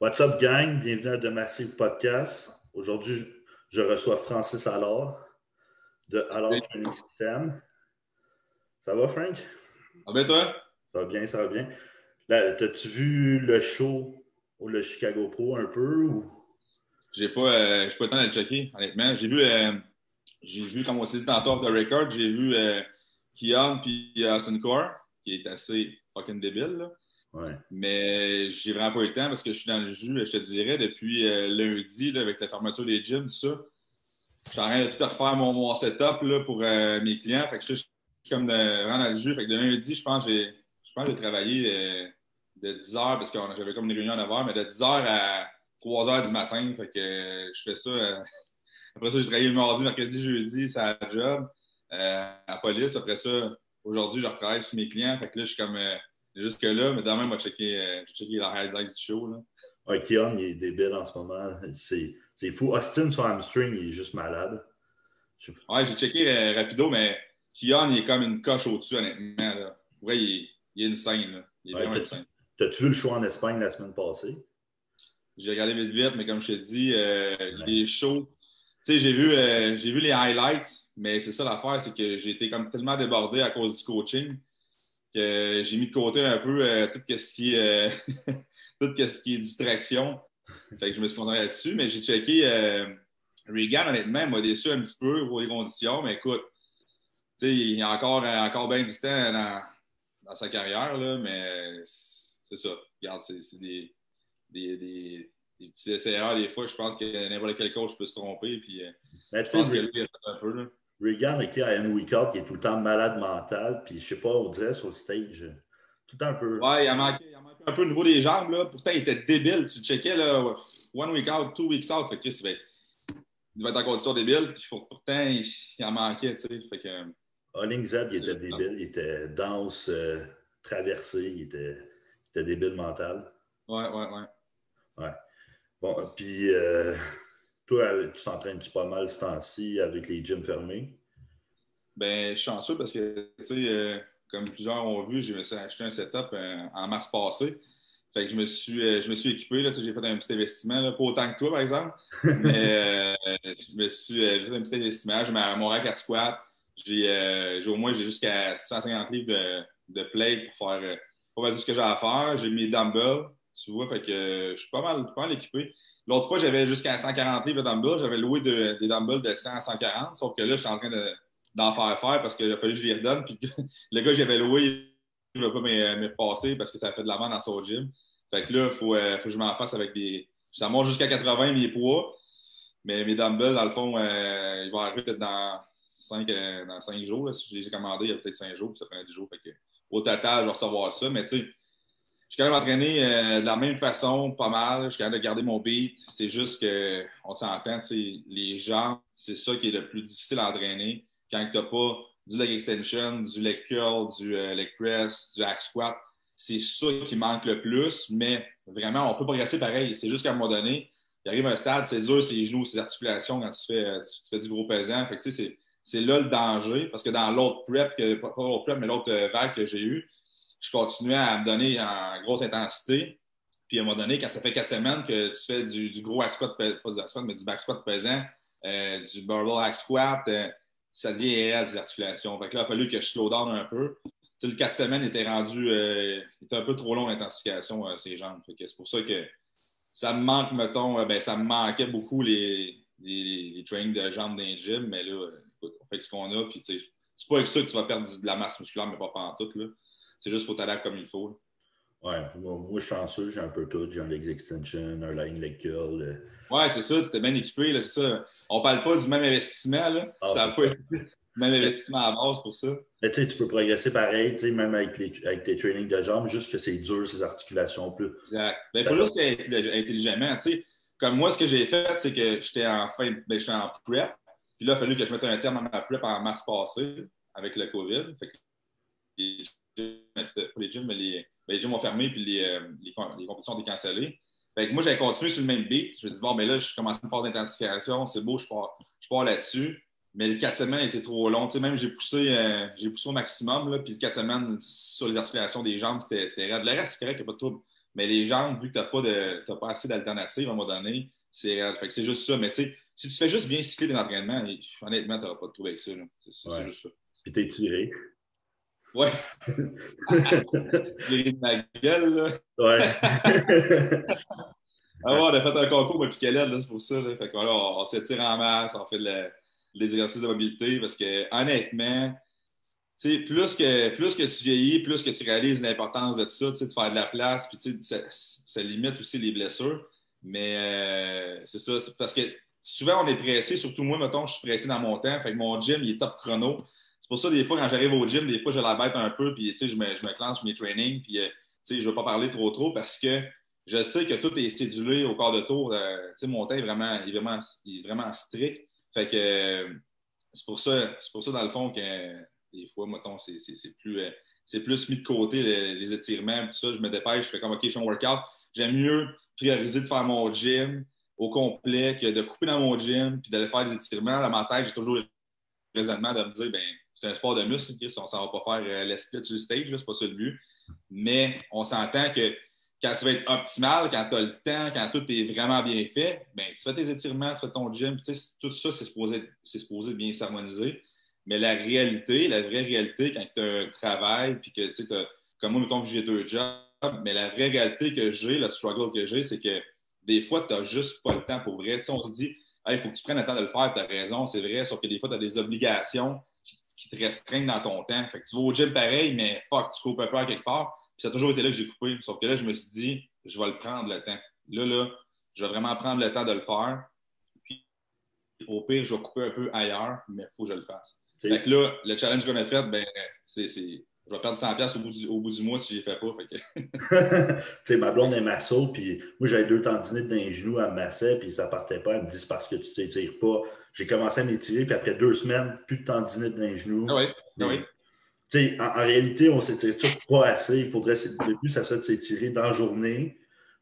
What's up, gang? Bienvenue à The Massive Podcast. Aujourd'hui, je reçois Francis Allard de Allard Training System. Ça va, Frank? Ça va toi? Ça va bien, ça va bien. T'as-tu vu le show ou le Chicago Pro un peu? Ou... J'ai pas, euh, pas le temps de le checker, honnêtement. J'ai vu, euh, j'ai vu, comme on s'est dit dans Top the Record, j'ai vu euh, Kian puis Austin Core, qui est assez fucking débile. Là. Mais j'ai vraiment pas eu le temps parce que je suis dans le jus, je te dirais, depuis euh, lundi, avec la fermeture des gyms, tout ça. Je suis en train de refaire mon, setup là, pour euh, mes clients. Fait que je suis comme de, vraiment dans le jus. Fait que de lundi, je pense que j'ai, je j'ai travaillé euh, de 10 h parce que j'avais comme une réunion à 9 h, mais de 10 h à 3 h du matin. Fait que je fais ça. après ça, j'ai travaillé le mardi, mercredi, jeudi, à job, à la police. Après ça, aujourd'hui, je retravaille sur mes clients. Fait que là, je suis comme jusque-là, mais demain, checker, euh, checker la highlights du show. Là. Ouais, Keon, il est débile en ce moment. C'est fou. Austin, son hamstring, il est juste malade. Ouais, j'ai checké euh, rapido, mais Keon, il est comme une coche au-dessus, honnêtement. Là. Ouais, il, est, il est insane. Là. Il est ouais, vraiment insane. T'as-tu vu le show en Espagne la semaine passée? J'ai regardé vite vite, mais comme je te dis, euh, les shows. Tu sais, j'ai vu, euh, vu les highlights, mais c'est ça l'affaire, c'est que j'ai été comme tellement débordé à cause du coaching que j'ai mis de côté un peu euh, tout ce qui est euh, tout ce qui est distraction. Fait que je me suis concentré là-dessus, mais j'ai checké euh, Regan, honnêtement, m'a déçu un petit peu pour les conditions, mais écoute, il y a encore, encore bien du temps dans, sa carrière, là, mais c'est ça. Regarde, c'est des, des, des, des, petits essais des fois. Je pense que n'importe quel coach peut se tromper. Puis, je pense que lui, il a fait un peu. Là. Regan qui a un week qui est tout le temps malade mental, puis je sais pas, on dirait sur le stage, tout le temps un peu. Ouais, il a manqué, il a manqué un peu au niveau des jambes, là. Pourtant, il était débile. Tu checkais, là, one week out, two weeks out. Fait que Chris, il va être en condition débile, puis pourtant, il, il en manquait, tu sais. Fait que. Holling Z, il était débile, il était dense, euh, traversé, il était, il était débile mental. Ouais, ouais, ouais. Ouais. Bon, puis. Euh... Toi, tu t'entraînes-tu pas mal ce temps-ci avec les gyms fermés? Ben, je suis chanceux parce que, tu sais, euh, comme plusieurs ont vu, j'ai acheté un setup euh, en mars passé. Fait que je me suis, euh, je me suis équipé, là, j'ai fait un petit investissement, là, pas autant que toi, par exemple. Mais je me suis fait un petit investissement. J'ai mon rack à squat. J'ai au moins j'ai jusqu'à 150 livres de, de plate pour faire, pour faire tout ce que j'ai à faire. J'ai mis dumbbells. Tu vois, fait que je suis pas mal, pas mal équipé. L'autre fois, j'avais jusqu'à 140 livres de dumbbells. J'avais loué des dumbbells de 100 à 140, sauf que là, j'étais en train d'en faire faire parce qu'il a fallu que je les redonne. Puis le gars que j'avais loué, il ne va pas me passer parce que ça fait de la main dans son gym. Fait que là, il faut, euh, faut, que je m'en fasse avec des. Ça monte jusqu'à 80 mes poids. Mais mes dumbbells, dans le fond, euh, ils vont arriver peut-être dans 5, euh, dans 5 jours. Là. Si je les ai commandés, il y a peut-être 5 jours, puis ça prend 10 jours. Fait que, au total, je vais recevoir ça. Mais tu sais, je suis quand même entraîné euh, de la même façon, pas mal. Je suis capable de garder mon beat. C'est juste qu'on s'entend, les gens, c'est ça qui est le plus difficile à entraîner quand tu n'as pas du leg extension, du leg curl, du euh, leg press, du hack squat. C'est ça qui manque le plus, mais vraiment, on peut progresser pareil. C'est juste qu'à un moment donné, il arrive un stade, c'est dur, ses genoux, ses articulations quand tu fais, euh, du gros pesant. Fait c'est là le danger, parce que dans l'autre prep, que, pas l'autre prep, mais l'autre vague que j'ai eue, je continuais à me donner en grosse intensité. Puis à un moment donné, quand ça fait quatre semaines que tu fais du, gros hack squat, pas du hack squat, mais du back squat pesant, euh, du barbell hack squat, euh, ça devient réel des articulations. Fait que là, il a fallu que je slow down un peu. Tu sais, le quatre semaines était rendu, euh, était un peu trop long l'intensification, ces jambes. c'est pour ça que ça me manque, mettons, ben, ça me manquait beaucoup les, les, trainings de jambes d'un gym, mais là, écoute, on fait ce qu'on a, puis c'est pas avec ça que tu vas perdre de la masse musculaire, mais pas en tout, là. C'est juste qu'il faut t'adapter comme il faut. Ouais, moi, moi, je suis chanceux, j'ai un peu tout. J'ai un leg extension, un line leg curl. Euh. Ouais, c'est ça, tu étais bien équipé, là, c'est ça. On parle pas du même investissement, là. Ah, ça n'a pas été le même investissement à base pour ça. Mais tu peux progresser pareil, même avec, les, avec tes trainings de jambes, juste que c'est dur, ces articulations plus. Exact. Il faut juste être intelligemment. Comme moi, ce que j'ai fait, c'est que j'étais en fin, ben, en prep. Puis là, il a fallu que je mette un terme à ma prep en mars passé avec le COVID. Fait que les gyms, les, ben, les gyms ont fermé puis les, euh, les, compétitions ont été cancellées. Moi, j'avais continué sur le même beat. Je me dis, bon, mais là, je commence une phase d'intensification, c'est beau, je pars, je pars là-dessus. Mais le 4 semaines était trop long. même j'ai poussé, euh, j'ai poussé au maximum. Là, puis le 4 semaines sur les articulations des jambes, c'était raide. Le reste, c'est correct, il n'y a pas de trouble. Mais les jambes, vu que tu n'as pas, de, pas assez d'alternatives à un moment donné, c'est Fait que c'est juste ça. Mais tu sais, si tu fais juste bien cycler des entraînements, honnêtement, tu n'auras pas de trouver avec ça. C'est juste ça. Puis t'es tiré. Ouais. J'ai de ma gueule, là. Ouais. ah ouais, on a fait un concours, mais puis c'est pour ça. Fait on, on s'étire en masse, on fait les exercices de mobilité parce que, honnêtement, plus que, plus que tu vieillis, plus que tu réalises l'importance de ça, de faire de la place, puis ça, ça limite aussi les blessures. Mais euh, c'est ça, parce que souvent on est pressé, surtout moi, mettons, je suis pressé dans mon temps, fait que mon gym, il est top chrono. C'est pour ça, des fois, quand j'arrive au gym, des fois, je la bête un peu, puis je me, je me clenche mes trainings, puis euh, je ne veux pas parler trop trop parce que je sais que tout est cédulé au corps de tour. Euh, mon temps est vraiment, est vraiment, est vraiment strict. Fait que c'est pour ça, c'est pour ça, dans le fond, que des fois, mettons, c'est plus, euh, c'est plus mis de côté les, étirements, tout ça. Je me dépêche, je fais comme OK, je suis en workout. J'aime mieux prioriser de faire mon gym au complet que de couper dans mon gym puis d'aller faire des étirements. Dans ma tête, j'ai toujours le raisonnement de me dire ben c'est un sport de muscle, on ne va pas faire euh, l'esprit sur le stage, c'est pas ça le but. Mais on s'entend que quand tu vas être optimal, quand tu as le temps, quand tout est vraiment bien fait, ben, tu fais tes étirements, tu fais ton gym, tout ça, c'est supposé, supposé bien s'harmoniser. Mais la réalité, la vraie réalité, quand tu as un travail, puis que tu sais, comme moi, mettons que j'ai deux jobs, mais la vraie réalité que j'ai, le struggle que j'ai, c'est que des fois, tu n'as juste pas le temps pour vrai. on se dit, il faut que tu prennes le temps de le faire, tu as raison, c'est vrai, sauf que des fois, tu as des obligations qui, te restreignent dans ton temps. Fait que tu vas au gym pareil, mais fuck, tu coupes un peu à quelque part. Puis ça a toujours été là que j'ai coupé. Sauf que là, je me suis dit, je vais le prendre le temps. Là, là, je vais vraiment prendre le temps de le faire. Puis au pire, je vais couper un peu ailleurs, mais il faut que je le fasse. Fait que là, le challenge qu'on a fait, ben, c'est, je vais perdre 100$ au bout du, au bout du mois si je ne fais pas. tu sais, ma blonde est masso, puis moi, j'avais deux tendinites dans les genoux, à me massait, puis ça ne partait pas. Elle me dit, c'est parce que tu ne t'étires pas. J'ai commencé à m'étirer, puis après deux semaines, plus de tendinites dans les genoux. Ah oui, ah oui. Sais, en, réalité, on s'étire pas assez. Il faudrait, le but, ça serait de s'étirer dans la journée,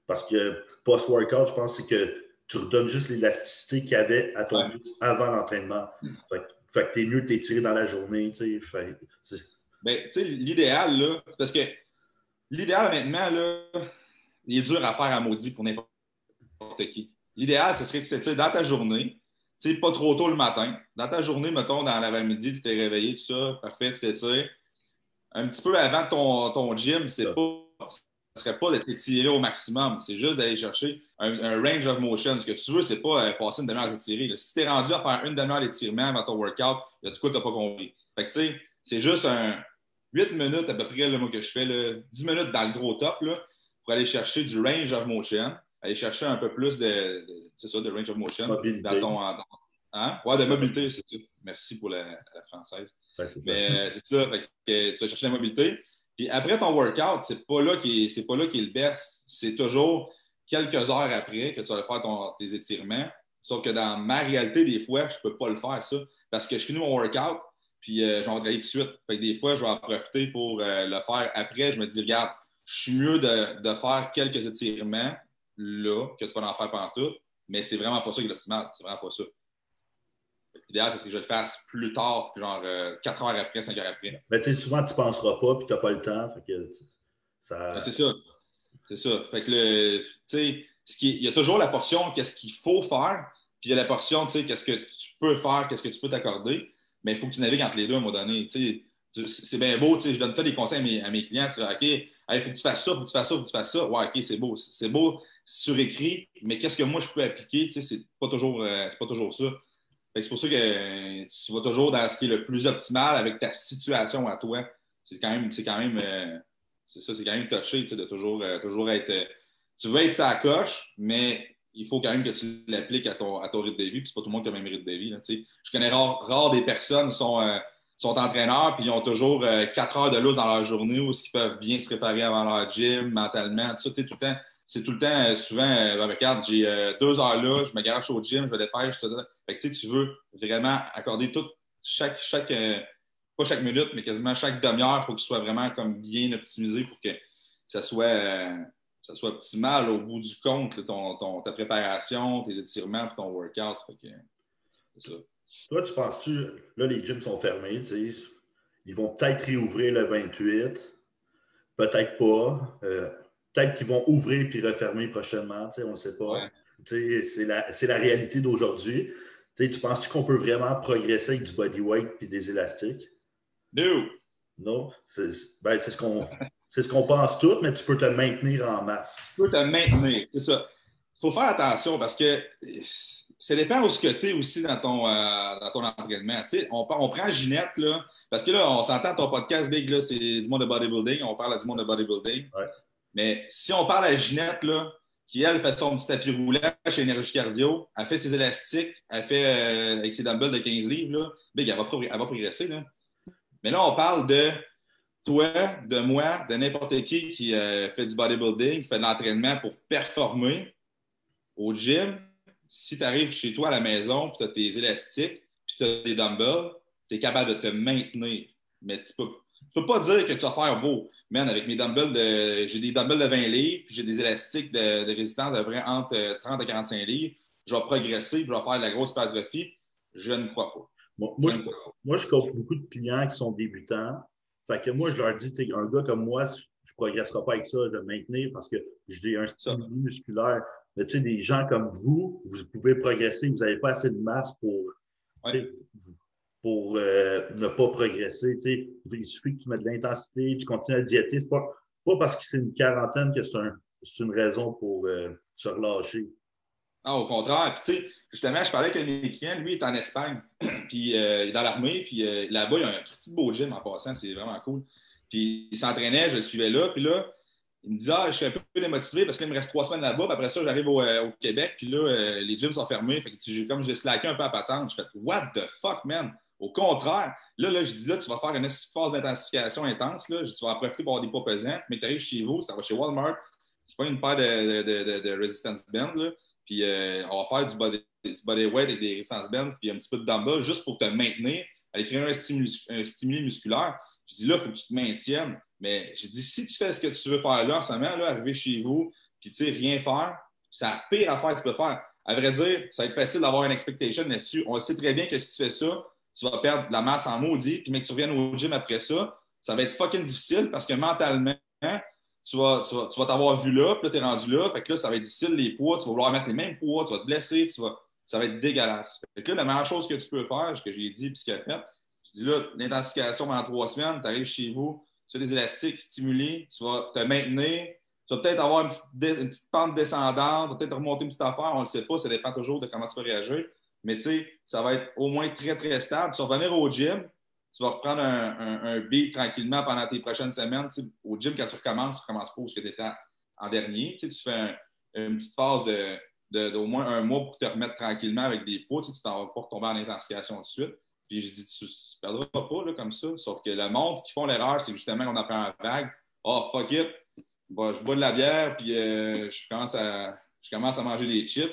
parce que post-workout, je pense, c'est que tu redonnes juste l'élasticité qu'il y avait à ton but avant l'entraînement. Fait fait que t'es mieux de t'étirer dans la journée, tu sais. Ben, tu sais, l'idéal, là, parce que l'idéal, maintenant, là, il est dur à faire à maudit pour n'importe qui. L'idéal, ce serait que tu dans ta journée, tu sais, pas trop tôt le matin. Dans ta journée, mettons, dans l'avant-midi, tu t'es réveillé, tout ça, parfait, tu t'étires. Un petit peu avant ton, ton gym, c'est pas ne serait pas de t'étirer au maximum, c'est juste d'aller chercher un, range of motion. Ce que tu veux, c'est pas euh, passer une demi-heure à t'étirer. Si tu es rendu à faire une demi-heure d'étirement avant ton workout, il y a quoi n'as pas compris. Fait que tu sais, c'est juste un 8 minutes à peu près le mot que je fais, là, 10 minutes dans le gros top là, pour aller chercher du range of motion, aller chercher un peu plus de, c'est ça, de range of motion dans ton. hein? Ouais, de mobilité, c'est ça. Merci pour la, française. Mais c'est ça, fait que, tu vas chercher la mobilité. Puis après ton workout, c'est pas là qui est, pas là qui est le best. C'est toujours quelques heures après que tu vas faire tes étirements. Sauf que dans ma réalité, des fois, je peux pas le faire, ça. Parce que je finis mon workout, puis euh, je vais tout de suite. Fait que des fois, je vais en profiter pour euh, le faire après. Je me dis, regarde, je suis mieux de, faire quelques étirements là que de pas en faire pendant tout. Mais c'est vraiment pas ça qui est l'optimal. C'est vraiment pas ça. L'idéal, c'est que je le fasse plus tard, genre 4 euh, heures après, 5 heures après. Mais tu sais, souvent, tu ne penseras pas, puis tu n'as pas le temps. ça... Ben, c'est ça. C'est ça. Fait que le, tu sais, il y a toujours la portion qu'est-ce qu'il faut faire, puis il y a la portion, tu sais, qu'est-ce que tu peux faire, qu'est-ce que tu peux t'accorder. Mais il faut que tu navigues entre les deux à un moment donné. C'est bien beau, je donne tous les conseils à mes, à mes clients. Tu OK, il faut que tu fasses ça, il faut que tu fasses ça, il faut que tu fasses ça. Ouais, OK, c'est beau. C'est beau surécrit, mais qu'est-ce que moi je peux appliquer? C'est pas toujours, euh, pas toujours ça. C'est pour ça que tu vas toujours dans ce qui est le plus optimal avec ta situation à toi. C'est quand même, quand même, euh, ça, c'est quand même touché de toujours, euh, toujours être. Euh, tu veux être sa coche, mais il faut quand même que tu l'appliques à ton, à ton rythme de vie. Puis c'est pas tout le monde qui a le même rythme de vie. je connais rare, des personnes qui sont, sont entraîneurs puis ils ont toujours quatre heures de loose dans leur journée où ils peuvent bien se préparer avant leur gym, mentalement, tout ça, tout le temps c'est tout le temps, euh, souvent, euh, regarde, j'ai euh, deux heures là, je me garage au gym, je me dépêche, tout ça. Fait que, tu veux vraiment accorder toute, chaque, chaque pas chaque minute, mais quasiment chaque demi-heure, il faut ce soit vraiment comme bien optimisé pour que ça soit, ça soit optimal au bout du compte, ton, ta préparation, tes étirements, ton workout. ça. Toi, tu penses-tu, là, les gyms sont fermés, tu sais, ils vont peut-être réouvrir le 28, peut-être pas peut-être qu'ils vont ouvrir puis refermer prochainement, on ne sait pas. C'est la, la, réalité d'aujourd'hui. Tu penses-tu qu'on peut vraiment progresser avec du bodyweight et des élastiques? Non. Non? C'est ben, ce qu'on c'est ce qu'on pense tous, mais tu peux te maintenir en masse. Tu peux te maintenir, c'est ça. Il faut faire attention parce que ça dépend où ce que tu es aussi dans ton, euh, dans ton entraînement. on, on prend Ginette, là, parce que là, on s'entend ton podcast Big, là, c'est du monde de bodybuilding, on parle du monde de bodybuilding. Mais si on parle à Ginette, là, qui, elle, fait son petit tapis roulant chez Énergie Cardio, elle fait ses élastiques, elle fait euh, avec ses dumbbells de 15 livres, là, Big, elle va, elle va progresser. Là. Mais là, on parle de toi, de moi, de n'importe qui qui euh, fait du bodybuilding, qui fait de l'entraînement pour performer au gym. Si tu arrives chez toi à la maison, puis tu as tes élastiques, puis tu as des dumbbells, tu es capable de te maintenir. Mais tu peux, peux pas dire que tu vas faire beau. Man, avec mes dumbbells, de, j'ai des dumbbells de 20 livres, puis j'ai des élastiques de, résistance de vrai entre 30 et 45 livres. Je vais progresser, puis je vais faire de la grosse hypertrophie. Je ne crois pas. Moi, je, moi, je coach beaucoup de clients qui sont débutants fait que moi, je leur dis, un gars comme moi, je ne progresserai pas avec ça, de maintenir parce que j'ai un style musculaire. Mais tu sais, des gens comme vous, vous pouvez progresser, vous n'avez pas assez de masse pour, pour euh, ne pas progresser. Il suffit que tu mettes de l'intensité, tu continues à diéter. Ce n'est pas, pas parce que c'est une quarantaine que c'est un, une raison pour euh, se relâcher. Ah, au contraire. Puis, tu sais, justement, je parlais avec mes clients, lui, il est en Espagne, puis euh, il est dans l'armée, puis euh, là-bas, il y a un petit beau gym en passant, c'est vraiment cool. Puis il s'entraînait, je le suivais là, puis là, il me disait, ah, je suis un peu démotivé parce qu'il me reste trois semaines là-bas, puis après ça, j'arrive au, euh, Québec, puis là, les gyms sont fermés. Fait que comme j'ai slacké un peu à patente, je fais, what the fuck, man? Au contraire, là, là, je dis, là, tu vas faire une phase d'intensification intense, là, tu vas en profiter pour avoir des poids pesants, mais tu arrives chez vous, ça va chez Walmart, c'est pas une paire de, de, de, resistance band, là. Puis euh, on va faire du body, du weight avec des résistances bands, puis un petit peu de dumbbell juste pour te maintenir, aller créer un stimuli, musculaire. Je dis là, il faut que tu te maintiennes. Mais j'ai dit, si tu fais ce que tu veux faire là en ce moment, là, arriver chez vous, puis tu sais, rien faire, c'est la pire affaire que tu peux faire. À vrai dire, ça va être facile d'avoir une expectation là-dessus. On sait très bien que si tu fais ça, tu vas perdre de la masse en maudit, puis mais que tu reviennes au gym après ça, ça va être fucking difficile parce que mentalement, tu vas, tu vas, t'avoir vu là, puis là, tu es rendu là. Fait que là, ça va être difficile, les poids, tu vas vouloir mettre les mêmes poids, tu vas te blesser, tu vas, ça va être dégueulasse. Fait que là, la meilleure chose que tu peux faire, ce que j'ai dit, puis ce qu'il a fait, je dis là, l'intensification pendant trois semaines, tu arrives chez vous, tu as des élastiques stimulés, tu vas te maintenir, tu vas peut-être avoir une petite, pente descendante, tu vas peut-être remonter une petite affaire, on ne le sait pas, ça dépend toujours de comment tu vas réagir. Mais tu sais, ça va être au moins très, très stable. Tu vas revenir au gym, tu vas reprendre un, un, tranquillement pendant tes prochaines semaines. au gym, quand tu recommences, tu ne recommences pas où tu étais en dernier. Tu, fais une petite phase de, d'au moins un mois pour te remettre tranquillement avec des poids. Tu ne t'en vas pas retomber en intensification tout de suite. Puis je dis, tu ne perdras pas là, comme ça. Sauf que le monde, qui font l'erreur, c'est justement qu'on apprend un vague. Oh, fuck it. je bois de la bière, puis euh, je, commence à, je commence à manger des chips.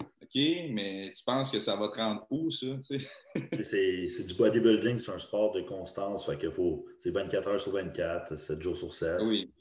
OK, mais tu penses que ça va te rendre où, ça? c'est du bodybuilding, c'est un sport de constance. Fait que faut, c'est 24 heures sur 24, 7 jours sur 7. Oui.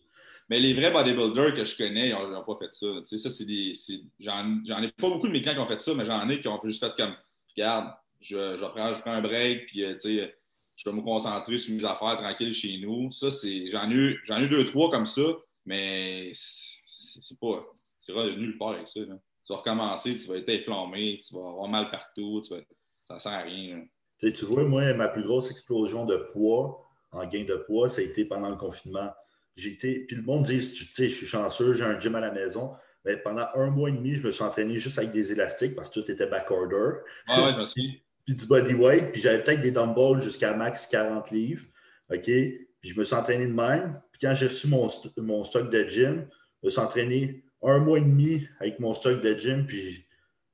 Mais les vrais bodybuilders que je connais, ils n'ont pas fait ça. ça c'est des, j'en, ai pas beaucoup de mes clients qui ont fait ça, mais j'en ai qui ont juste fait comme regarde, je, je, prends, je prends un break, puis euh, je vais me concentrer sur mes affaires tranquilles chez nous. Ça, c'est, j'en, ai eu, ai eu deux, trois comme ça, mais c'est, pas. C'est nulle part avec ça. Là tu vas recommencer, tu vas être inflammé, tu vas avoir mal partout, tu vas... ça ne sert à rien. Tu vois, moi, ma plus grosse explosion de poids, en gain de poids, ça a été pendant le confinement. Été, puis le monde dit, tu sais, je suis chanceux, j'ai un gym à la maison. Mais pendant un mois et demi, je me suis entraîné juste avec des élastiques parce que tout était backorder. Ah ouais, je me suis. puis du bodyweight, puis j'avais peut-être des dumbbells jusqu'à max 40 livres. OK? Puis je me suis entraîné de même. Puis quand j'ai reçu mon, mon stock de gym, je me suis entraîné un mois et demi avec mon stock de gym, puis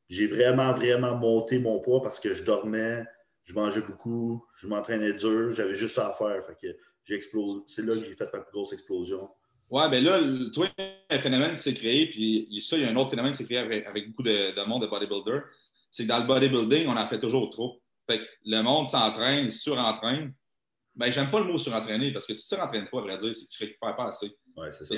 j'ai vraiment, vraiment monté mon poids parce que je dormais, je mangeais beaucoup, je m'entraînais dur, j'avais juste ça à faire. Fait que j'ai explosé. C'est là que j'ai fait ma plus grosse explosion. Ouais, ben là, toi, il y a un phénomène qui s'est créé, puis ça, il y a un autre phénomène qui s'est créé avec, beaucoup de, monde de bodybuilders. C'est que dans le bodybuilding, on en fait toujours trop. Fait que le monde s'entraîne, il surentraîne. Ben, j'aime pas le mot surentraîner parce que tu ne surentraînes pas, à vrai dire, c'est que tu ne récupères pas assez. Ouais, c'est ça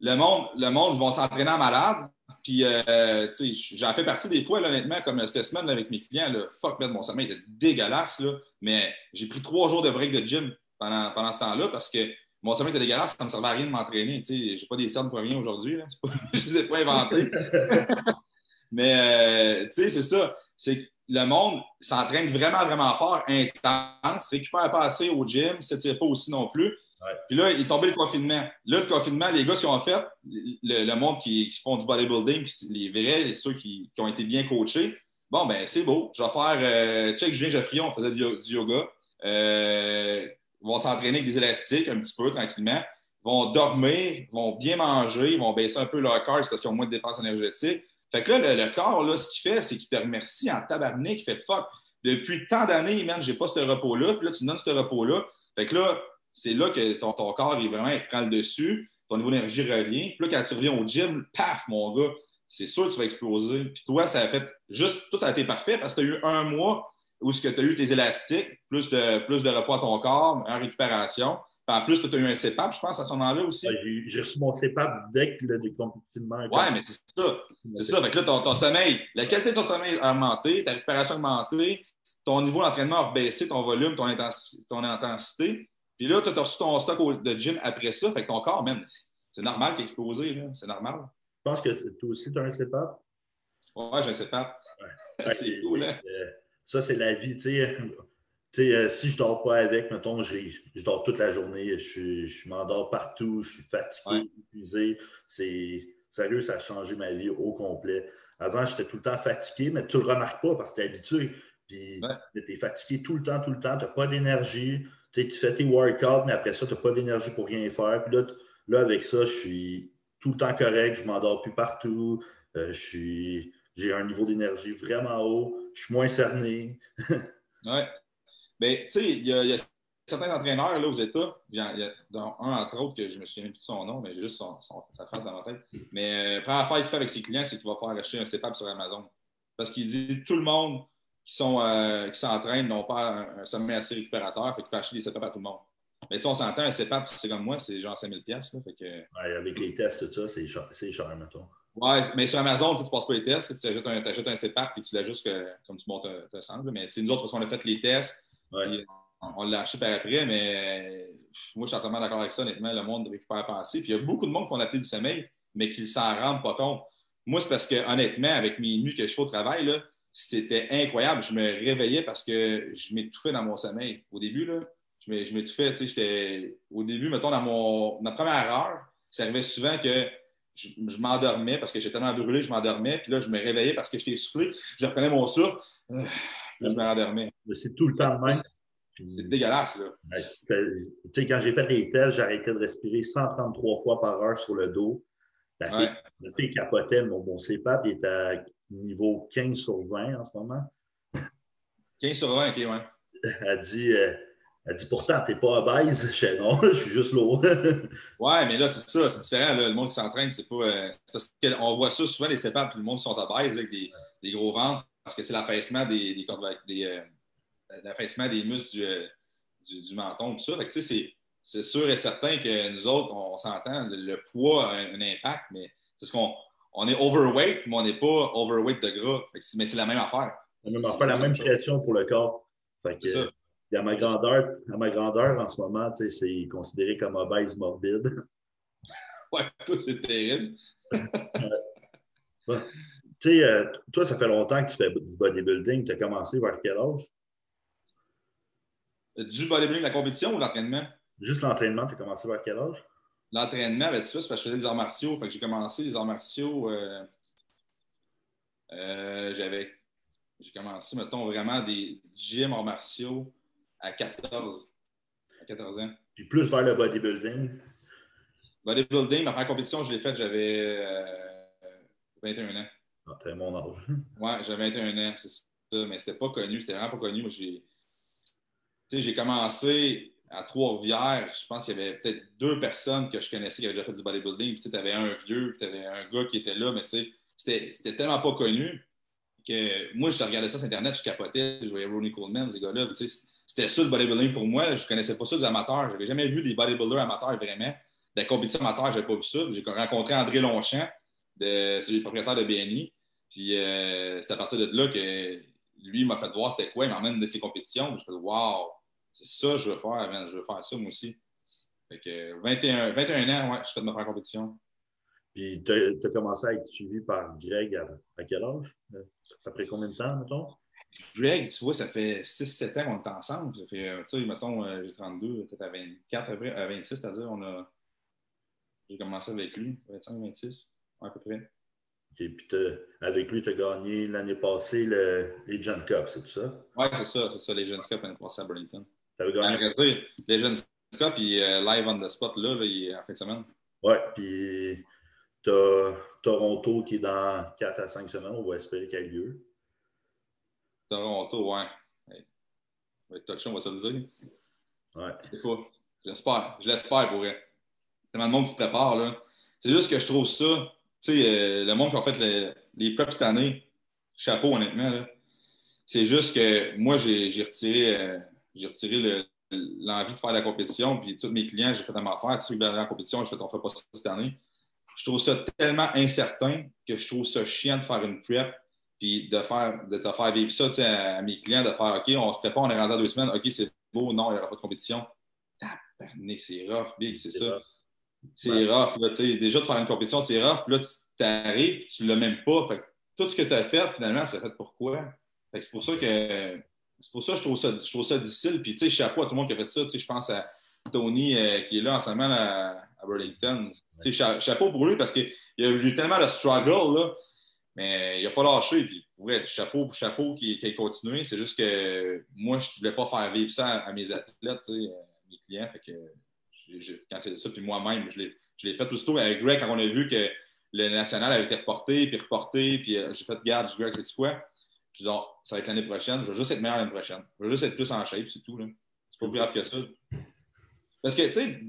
le monde, le monde vont s'entraîner en malade. Puis, euh, tu sais, j'en fais partie des fois, honnêtement, comme cette semaine avec mes clients. Là, fuck, mon sommeil était dégueulasse. Là, mais j'ai pris trois jours de break de gym pendant, pendant ce temps-là parce que Mon sommeil était dégueulasse, ça ne me servait à rien de m'entraîner. Je n'ai pas des cernes pour rien aujourd'hui. je ne les ai pas inventés. Mais, euh, tu sais, c'est ça. C'est que le monde s'entraîne vraiment, vraiment fort, intense, récupère pas assez au gym, ne s'étire pas aussi non plus. Puis là, il est tombé le confinement. Là, le confinement, les gars qui ont fait, le, monde qui, font du bodybuilding, les vrais, ceux qui, ont été bien coachés, bon, ben c'est beau. Je vais faire, euh, check Julien Geoffrion, on faisait du, yoga. Euh, ils vont s'entraîner avec des élastiques un petit peu, tranquillement. Ils vont dormir, ils vont bien manger, ils vont baisser un peu leur cœur parce qu'ils ont moins de dépenses énergétiques. Fait que là, le, corps, là, ce qu'il fait, c'est qu'il te remercie en tabarnak, il fait fuck. Depuis tant d'années, man, j'ai pas ce repos-là, puis là, tu me donnes ce repos-là. Fait que là, c'est là que ton, ton, corps, il vraiment, il prend le dessus, ton niveau d'énergie revient. Puis là, quand tu reviens au gym, paf, mon gars, c'est sûr que tu vas exploser. Puis toi, ça a fait juste, tout ça a été parfait parce que tu as eu un mois où tu as eu tes élastiques, plus de, plus de repos à ton corps, en récupération. En plus, tu as eu un CEPAP, je pense, à ce moment-là aussi. j'ai reçu mon CEPAP dès que le décompétitionnement. Oui, mais c'est ça. C'est ça. Fait que là, ton, sommeil, la qualité de ton sommeil a augmenté, ta récupération a augmenté, ton niveau d'entraînement a baissé, ton volume, ton, ton intensité. Puis là, tu as reçu ton stock de gym après ça. Fait que ton corps, man, c'est normal qu'il ait explosé. C'est normal. Je pense que toi aussi, tu as un CEPAP. Oui, j'ai un CEPAP. c'est cool, hein? Euh, ça, c'est la vie. Tu sais, euh, si je ne dors pas avec, mettons, je, je dors toute la journée, je, je m'endors partout, je suis fatigué, épuisé. C'est sérieux, ça a changé ma vie au complet. Avant, j'étais tout le temps fatigué, mais tu ne le remarques pas parce que tu es habitué. Puis tu es fatigué tout le temps, tout le temps, tu n'as pas d'énergie. Tu fais tes workouts, mais après ça, tu n'as pas d'énergie pour rien faire. Puis là, là, avec ça, je suis tout le temps correct, je m'endors plus partout. Euh, j'ai un niveau d'énergie vraiment haut, je suis moins cerné. oui. Bien, tu sais, il y, a certains entraîneurs là, aux États, il y, a, un entre autres que je me souviens plus de son nom, mais j'ai juste sa face dans ma tête. Mais la euh, première affaire qu'il fait avec ses clients, c'est qu'il va faire acheter un CEPAP sur Amazon. Parce qu'il dit tout le monde qui sont euh, qui s'entraînent n'ont pas un, sommet assez récupérateur, fait qu'il fait acheter des CEPAP à tout le monde. Mais tu sais, on s'entend, un CEPAP, c'est comme moi, c'est genre 5000$. Là, fait que... ouais, avec les tests, tout ça, c'est cher, cher, mettons. Ouais, mais sur Amazon, tu ne passes pas les tests, tu achètes un, achètes un CEPAP et tu l'ajustes comme tu montes te semble. Mais nous autres, parce qu'on a fait les tests, on, l'a acheté par après, mais moi, je suis entièrement d'accord avec ça. Honnêtement, le monde récupère pas assez. Puis il y a beaucoup de monde qui ont appelé du sommeil, mais qui ne s'en rendent pas compte. Moi, c'est parce que, honnêtement, avec mes nuits que je fais au travail, c'était incroyable. Je me réveillais parce que je m'étouffais dans mon sommeil. Au début, là, je m'étouffais. Au début, mettons, dans mon, ma première heure, ça arrivait souvent que je, m'endormais parce que j'étais tellement brûlé, je m'endormais. Puis là, je me réveillais parce que j'étais essoufflé. Je reprenais mon souffle. Là, je me rendormais. C'est tout le temps de même. C'est dégueulasse, là. tu sais, quand j'ai fait les tests, j'arrêtais de respirer 133 fois par heure sur le dos. La ouais. fille, capotait, mon, bon CEPAP il est à niveau 15 sur 20 en ce moment. 15 sur 20, OK, ouais. Elle dit, euh, elle dit pourtant, t'es pas obèse. Je dis non, je suis juste lourd. ouais, mais là, c'est ça, c'est différent. Le monde qui s'entraîne, c'est pas. Euh, parce qu'on voit ça souvent, les CEPAP, puis le monde qui sont obèses avec des, des gros ventres parce que c'est l'affaissement des, des, des, euh, l'affaissement des muscles du, du, menton, tout ça. c'est sûr et certain que nous autres, on, s'entend, le, poids a un, impact, mais c'est ce qu'on on est overweight, mais on n'est pas overweight de gras. mais c'est la même affaire. La même la même pression pour le corps. Fait à ma grandeur, à ma grandeur en ce moment, c'est considéré comme obèse morbide. Ouais, toi, c'est terrible. Tu sais, euh, toi, ça fait longtemps que tu fais du bodybuilding. Tu as commencé vers quel âge? Du bodybuilding, la compétition ou l'entraînement? Juste l'entraînement, tu as commencé vers quel âge? L'entraînement, tu sais, c'est parce que je faisais des arts martiaux. Fait que j'ai commencé les arts martiaux. Euh, euh, j'avais. J'ai commencé, mettons, vraiment des gyms arts martiaux à 14. À 14 ans. Puis plus vers le bodybuilding? Bodybuilding, ma première compétition, je l'ai faite, j'avais 21 ans. Ah, très mon âge. Oui, j'avais 21 ans, c'est ça. Mais c'était pas connu, c'était vraiment pas connu. Moi, j'ai, j'ai commencé à Trois-Rivières. Je pense qu'il y avait peut-être deux personnes que je connaissais qui avaient déjà fait du bodybuilding. tu avais un vieux, puis tu avais un gars qui était là, mais tu sais, c'était, tellement pas connu que moi, je regardais ça sur Internet, je capotais, je voyais Ronnie Coleman, ces gars-là. C'était ça le bodybuilding pour moi. Je connaissais pas ça des amateurs. J'avais jamais vu des bodybuilders amateurs vraiment. Des compétitions amateurs, j'avais pas vu ça. J'ai rencontré André Longchamp, de, le propriétaire de BNI. Puis euh, c'est à partir de là que lui m'a fait voir c'était quoi, il m'emmène de ses compétitions. Fais Waouh, c'est ça que je veux faire, je veux faire ça moi aussi. Fait que 21, 21 ans, ouais, je fais de ma première compétition. Puis tu as, commencé à être suivi par Greg à, quel âge? Après combien de temps, mettons? Greg, tu vois, ça fait 6-7 ans qu'on est ensemble. Ça fait, euh, tu sais, mettons, euh, j'ai 32, peut-être à 24, après, à 26, c'est-à-dire, on a. J'ai commencé avec lui, 25, 26, à peu près. Et puis avec lui, tu as gagné l'année passée le, les John Cup, c'est tout ça? Oui, c'est ça, c'est ça, les John Cup l'année passée à Burlington. Tu avais gagné? Les John Cup, il est live on the spot là, là il est en fin de semaine. Oui, puis tu as Toronto qui est dans 4 à 5 semaines, on va espérer qu'il ait lieu. Toronto, ouais. Va être touché, on va se le dire. Ouais. C'est pas. Je l'espère. Je l'espère pour vrai. Tellement de monde qui se prépare, là. C'est juste que je trouve ça tu sais, euh, le monde qui a fait les, les preps cette année, chapeau, honnêtement. C'est juste que moi, j'ai retiré, euh, retiré l'envie de faire la compétition. Puis tous mes clients, j'ai fait à m'affaire. Tu sais, la compétition, j'ai fait, on fait pas ça cette année. Je trouve ça tellement incertain que je trouve ça chiant de faire une prep puis de, faire, de te faire vivre ça à, à, mes clients, de faire OK, on se prépare, on est rendu à deux semaines, OK, c'est beau, non, il n'y aura pas de compétition. c'est rough, big, c'est ça. C'est rough. Là, déjà, de faire une compétition, c'est rough. Puis là, tu arrives, tu ne l'as même pas. Fait tout ce que tu as fait, finalement, c'est fait pourquoi? C'est pour ça que c'est pour ça que je trouve ça, difficile. Puis, tu sais, chapeau à tout le monde qui a fait ça? Tu sais, je pense à Tony euh, qui est là en ce moment à, Burlington. Tu sais, chapeau pour lui parce qu'il a eu tellement de struggle, là, mais il n'a pas lâché. Puis, vrai, chapeau, chapeau qui, qui a continué. C'est juste que moi, je ne voulais pas faire vivre ça à, mes athlètes, tu sais, à mes clients. Fait que j'ai cancellé ça. Puis moi-même, je l'ai fait aussitôt avec Greg quand on a vu que le national avait été reporté, puis reporté, puis euh, j'ai fait garde, Greg, c'est quoi? Je dis, ça va être l'année prochaine, je vais juste être meilleur l'année prochaine. Je vais juste être plus en shape, c'est tout. C'est pas plus grave que ça. Parce que, tu sais,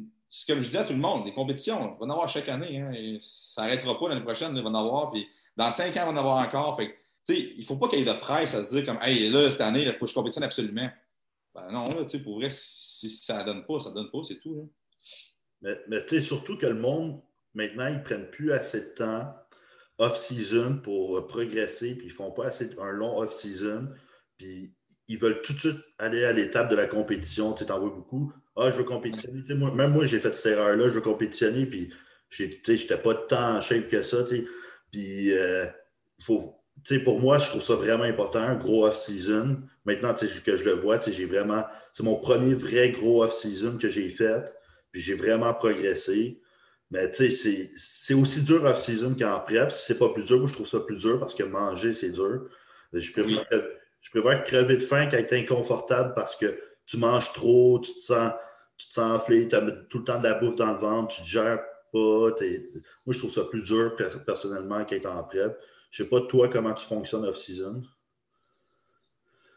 comme je dis à tout le monde, des compétitions, on va en avoir chaque année. Hein, ça n'arrêtera pas l'année prochaine, il va en avoir. Puis dans cinq ans, on va en avoir encore. Fait il ne faut pas qu'il y ait de presse à se dire comme, hey, là, cette année, il faut que je compétitionne absolument. Ben non, là, pour vrai, si ça ne donne pas, ça ne donne pas, c'est tout. Mais, mais tu sais, surtout que le monde, maintenant, ils ne prennent plus assez de temps off-season pour progresser, puis ils font pas assez un long off-season, puis ils veulent tout de suite aller à l'étape de la compétition. Tu t'en vois beaucoup. Ah, je veux compétitionner. moi, même moi, j'ai fait cette erreur-là, je veux compétitionner, puis je n'étais pas tant en shape que ça. Puis, euh, faut, pour moi, je trouve ça vraiment important, un gros off-season. Maintenant que je le vois, j'ai vraiment. C'est mon premier vrai gros off-season que j'ai fait. Puis j'ai vraiment progressé. Mais tu sais, c'est aussi dur off-season qu'en prep. Si c'est pas plus dur, moi je trouve ça plus dur parce que manger, c'est dur. Je préfère, je préfère crever de faim qu'être inconfortable parce que tu manges trop, tu te sens, tu te sens enflé, tu as tout le temps de la bouffe dans le ventre, tu te gères pas. Moi, je trouve ça plus dur personnellement qu'être en prep. Je sais pas, toi, comment tu fonctionnes off-season?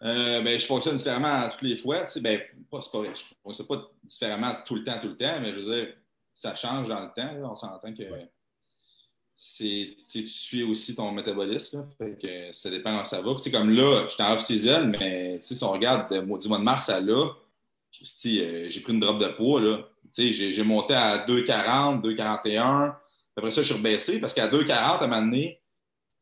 Euh, ben, je fonctionne différemment toutes les fois. Tu sais, ben, pas, pas vrai. Je ne fonctionne pas différemment tout le temps, tout le temps, mais je veux dire, ça change dans le temps. On s'entend que c'est, tu suis aussi ton métabolisme. fait que ça dépend où ça va. Comme là, je suis en off-season, mais si on regarde du mois de mars à là, euh, j'ai pris une drop de poids. Là. J'ai, monté à 2,40, 2,41. Après ça, je suis rebaissé parce qu'à 2,40, à un moment donné,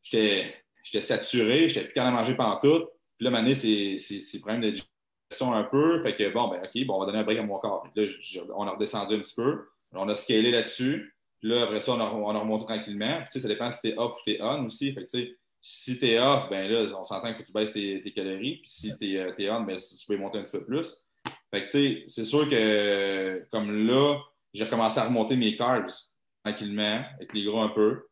j'étais, j'étais saturé, j'étais plus capable de manger pendant tout. Puis là, à c'est, c'est, problème de digestion un peu. Fait que bon, ben, OK, bon, on va donner un break à mon corps. Puis là, on a redescendu un petit peu. On a scalé là-dessus. Puis là, après ça, on a, on a remonté tranquillement. Puis, tu sais, ça dépend si t'es off ou t'es on aussi. Fait que, tu sais, si t'es off, ben là, on s'entend que tu baisses tes, calories. Puis si t'es euh, es on, ben, tu peux monter un petit peu plus. Fait que, tu sais, c'est sûr que, comme là, j'ai recommencé à remonter mes carbs tranquillement, avec les gros un peu.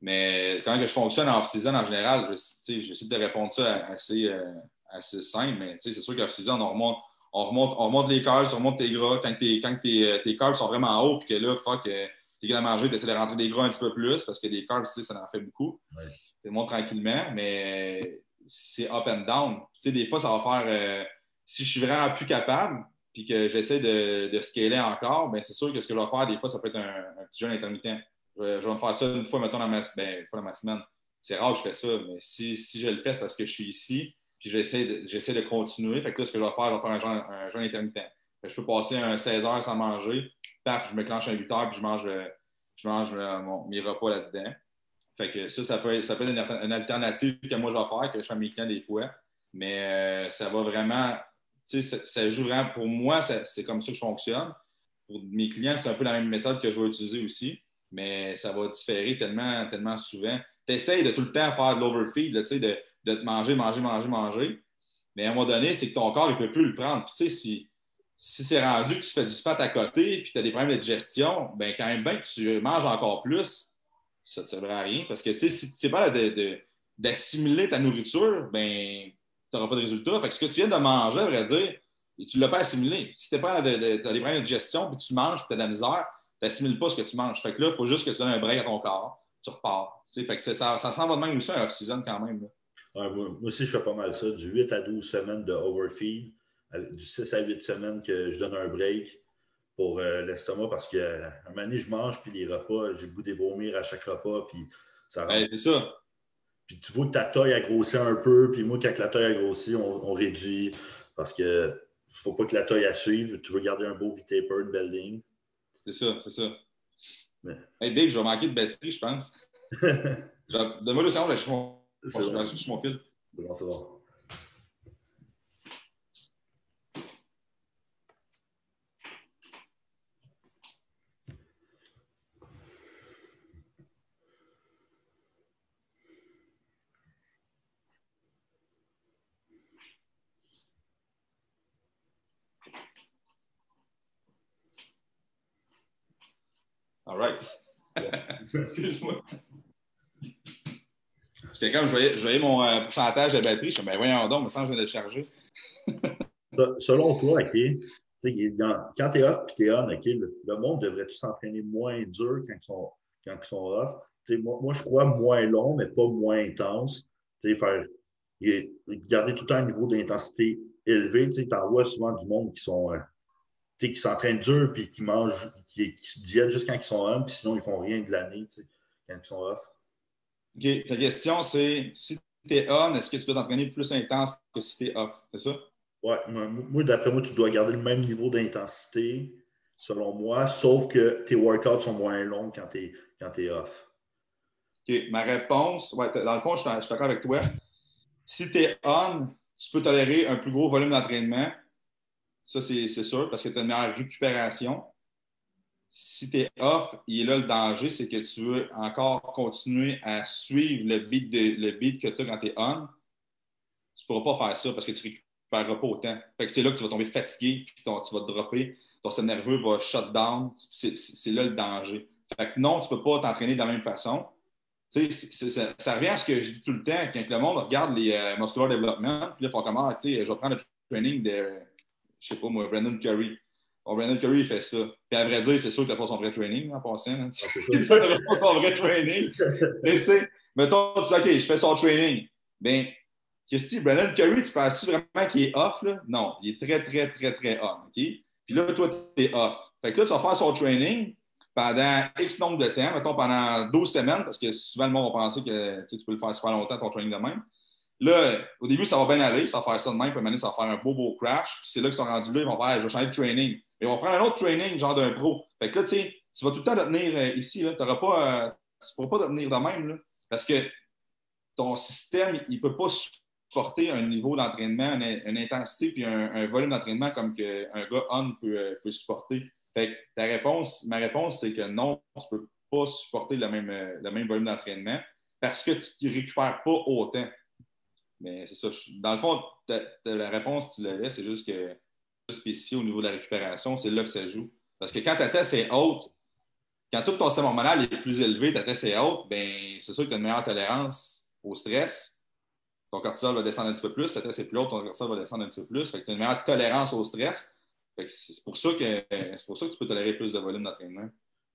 Mais quand je fonctionne en off-season, en général, j'essaie de répondre ça assez, euh, assez simple, mais c'est sûr qu'off-season, on remonte, on, remonte, on remonte les carbs, on remonte tes gras. Quand, tes, quand tes, euh, tes carbs sont vraiment hauts, puis que là, fuck, euh, t'es à manger, tu essaies de rentrer des gras un petit peu plus, parce que les carbs, ça en fait beaucoup. Tu montes tranquillement, mais c'est up and down. des fois, ça va faire. si je suis vraiment plus capable, puis que j'essaie de, de scaler encore, ben c'est sûr que ce que je vais faire, des fois, ça peut être un, un petit jeûne intermittent je vais me faire ça une fois, mettons, dans ma, ben, dans ma semaine. C'est rare que je fais ça, mais si, si, je le fais, c'est parce que je suis ici, puis j'essaie de, de continuer. Fait que ce que je vais faire, je vais faire un jeûne, intermittent. je peux passer un 16 heures sans manger, paf, je me clenche un 8 heures, puis je mange, je mange euh, mes repas là-dedans. Fait que ça, ça peut être, ça peut être une, alternative que moi je vais faire, que je fais à mes clients des fois. Mais euh, ça va vraiment, tu sais, ça, joue vraiment, pour moi, c'est comme ça que je fonctionne. pour mes clients, c'est un peu la même méthode que je vais utiliser aussi, mais ça va différer tellement, tellement souvent. Tu essaies de tout le temps faire de l'overfeed, de, de te manger, manger, manger, manger. Mais à un moment donné, c'est que ton corps ne peut plus le prendre. Puis, tu sais, si, si c'est rendu que tu fais du fat à côté puis tu as des problèmes de digestion, ben quand même bien que tu manges encore plus, ça ne servira à rien. Parce que, tu sais, si tu n'es pas là d'assimiler ta nourriture, ben tu n'auras pas de résultat. Fait que ce que tu viens de manger, à vrai dire, tu ne l'as pas assimilé. Si tu de, des problèmes de digestion puis tu manges puis tu as de la misère, tu n'assimiles pas ce que tu manges. Fait que là, il faut juste que tu donnes un break à ton corps. Tu repars. fait que ça, ça s'en va de même aussi un off-season quand même. Moi, aussi, je fais pas mal ça. Du 8 à 12 semaines de overfeed, du 6 à 8 semaines que je donne un break pour euh, l'estomac parce qu'à un moment donné, je mange, puis les repas, j'ai le goût de vomir à chaque repas, puis ça c'est ça. Puis tu vois que ta taille a grossi un peu, puis moi, quand la taille a grossi, on, réduit parce que ne faut pas que la taille à suivre. Tu veux garder un beau V-taper, une belle ligne. C'est ça, c'est ça. Mais... Hey, Big, je vais manquer de batterie, je pense. Donne-moi le son, je suis je mon fil. c'est bon. All right. Excuse-moi. Comme, je voyais, mon euh, pourcentage de batterie. Je me ben voyons donc, mais sans je vais le charger. Selon toi, quand tu es off et tu es on, le, monde devrait-tu s'entraîner moins dur quand ils sont, quand ils sont off? Moi, je crois moins long, mais pas moins intense. Faire, garder tout le temps un niveau d'intensité élevé. Tu en vois souvent du monde qui sont euh, qui s'entraînent dur puis qui mangent qui, se diètent juste quand ils sont on, puis sinon, ils font rien de l'année quand ils sont off. OK. Ta question, c'est si tu es on, est-ce que tu dois t'entraîner plus intense que si tu es off? C'est ça? Oui. Moi, d'après moi, tu dois garder le même niveau d'intensité, selon moi, sauf que tes workouts sont moins longs quand tu es, off. OK. Ma réponse, ouais, dans le fond, je suis d'accord avec toi. Si tu es on, tu peux tolérer un plus gros volume d'entraînement. Ça, c'est sûr, parce que tu as une meilleure récupération si tu es off, il est là le danger, c'est que tu veux encore continuer à suivre le beat, que tu as quand tu es on. Tu ne pourras pas faire ça parce que tu ne récupéreras pas autant. c'est là que tu vas tomber fatigué, puis tu vas te dropper, ton système nerveux va shut down. C'est là le danger. Fait que non, tu ne peux pas t'entraîner de la même façon. ça, revient à ce que je dis tout le temps, quand le monde regarde les euh, muscular development, puis là, ils font comment, ah, je vais prendre le training de, je sais pas moi, Brandon Curry. Bon, Brandon Curry, il fait ça. Puis à vrai dire, c'est sûr qu'il n'a pas son vrai training en passant. Hein. il n'a pas son vrai training. Mais tu sais, mettons, tu dis, OK, je fais son training. Bien, qu'est-ce que Brandon Curry, tu penses-tu vraiment qu'il est off? Là? Non, il est très, très, très, très off. OK? Puis là, toi, tu es off. Fait que là, tu vas faire son training pendant X nombre de temps, mettons pendant 12 semaines, parce que souvent le monde va penser que tu peux le faire super longtemps, ton training de même. Là, au début, ça va bien aller, ça va faire ça de même, puis maintenant, ça va faire un beau, beau crash. Puis c'est là qu'ils sont rendus là, ils vont faire, je vais changer de training. Mais on va prendre un autre training, genre d'un pro. Fait que là, tu sais, tu vas tout le temps te tenir euh, ici. Là. Euh, tu ne pourras pas te tenir de même. Là, parce que ton système, il ne peut pas supporter un niveau d'entraînement, une, intensité puis un, volume d'entraînement comme que un gars on peut, euh, peut, supporter. Fait que ta réponse, ma réponse, c'est que non, tu ne peux pas supporter le même, le même volume d'entraînement parce que tu ne récupères pas autant. Mais c'est ça. Dans le fond, la réponse, tu l'avais, c'est juste que spécifié au niveau de la récupération, c'est là que ça joue. Parce que quand ta test est haute, quand tout ton système hormonal est plus élevé, ta test est haute, ben, c'est sûr que tu as une meilleure tolérance au stress. Ton cortisol va descendre un petit peu plus, ta test est plus haute, ton cortisol va descendre un petit peu plus. tu as une meilleure tolérance au stress. C'est pour, ça que, pour ça que tu peux tolérer plus de volume d'entraînement.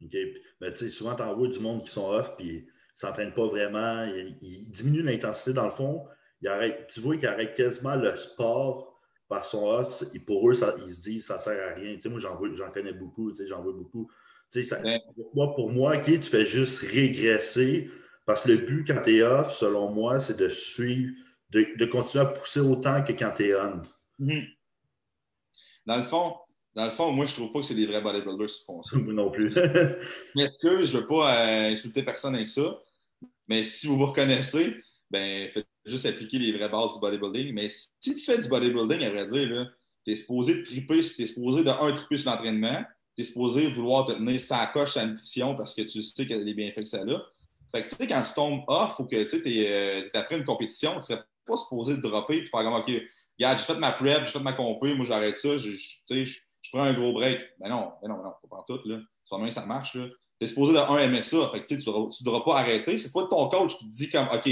OK. Ben, souvent, tu envoies du monde qui sont off puis s'entraînent pas vraiment. Ils, diminuent l'intensité dans le fond. tu vois qu'ils arrêtent quasiment le sport par son off, pour eux, ça, ils se disent ça ne sert à rien. moi, j'en connais beaucoup, j'en vois beaucoup. moi, pour moi, tu fais juste régresser parce que le but quand tu es off, selon moi, c'est de suivre, de, continuer à pousser autant que quand tu es on. Mhm. Dans le fond, dans le fond, moi, je trouve pas que c'est des vrais bodybuilders qui font ça. Moi non plus. mais est-ce que je ne veux pas euh, insulter personne avec ça? Mais si vous vous reconnaissez, ben, faites juste appliquer les vraies bases du bodybuilding. Mais si tu fais du bodybuilding, à vrai dire, tu es supposé triper, tu es supposé de un triper sur l'entraînement, tu es supposé vouloir te tenir sa coche, sa nutrition parce que tu sais a des bienfaits que ça a. Fait que, tu sais, quand tu tombes off ou que tu es, euh, après une compétition, tu serais pas supposé te dropper et faire comme, OK, regarde, j'ai fait ma prep, j'ai fait ma compé, moi j'arrête ça, je, je, je, prends un gros break. Ben non, ben non, ben non, pas tout, là. C'est pas ça marche, là. Tu es supposé de un ça. Fait que, tu ne devras, pas arrêter. C'est pas ton coach qui te dit comme, OK,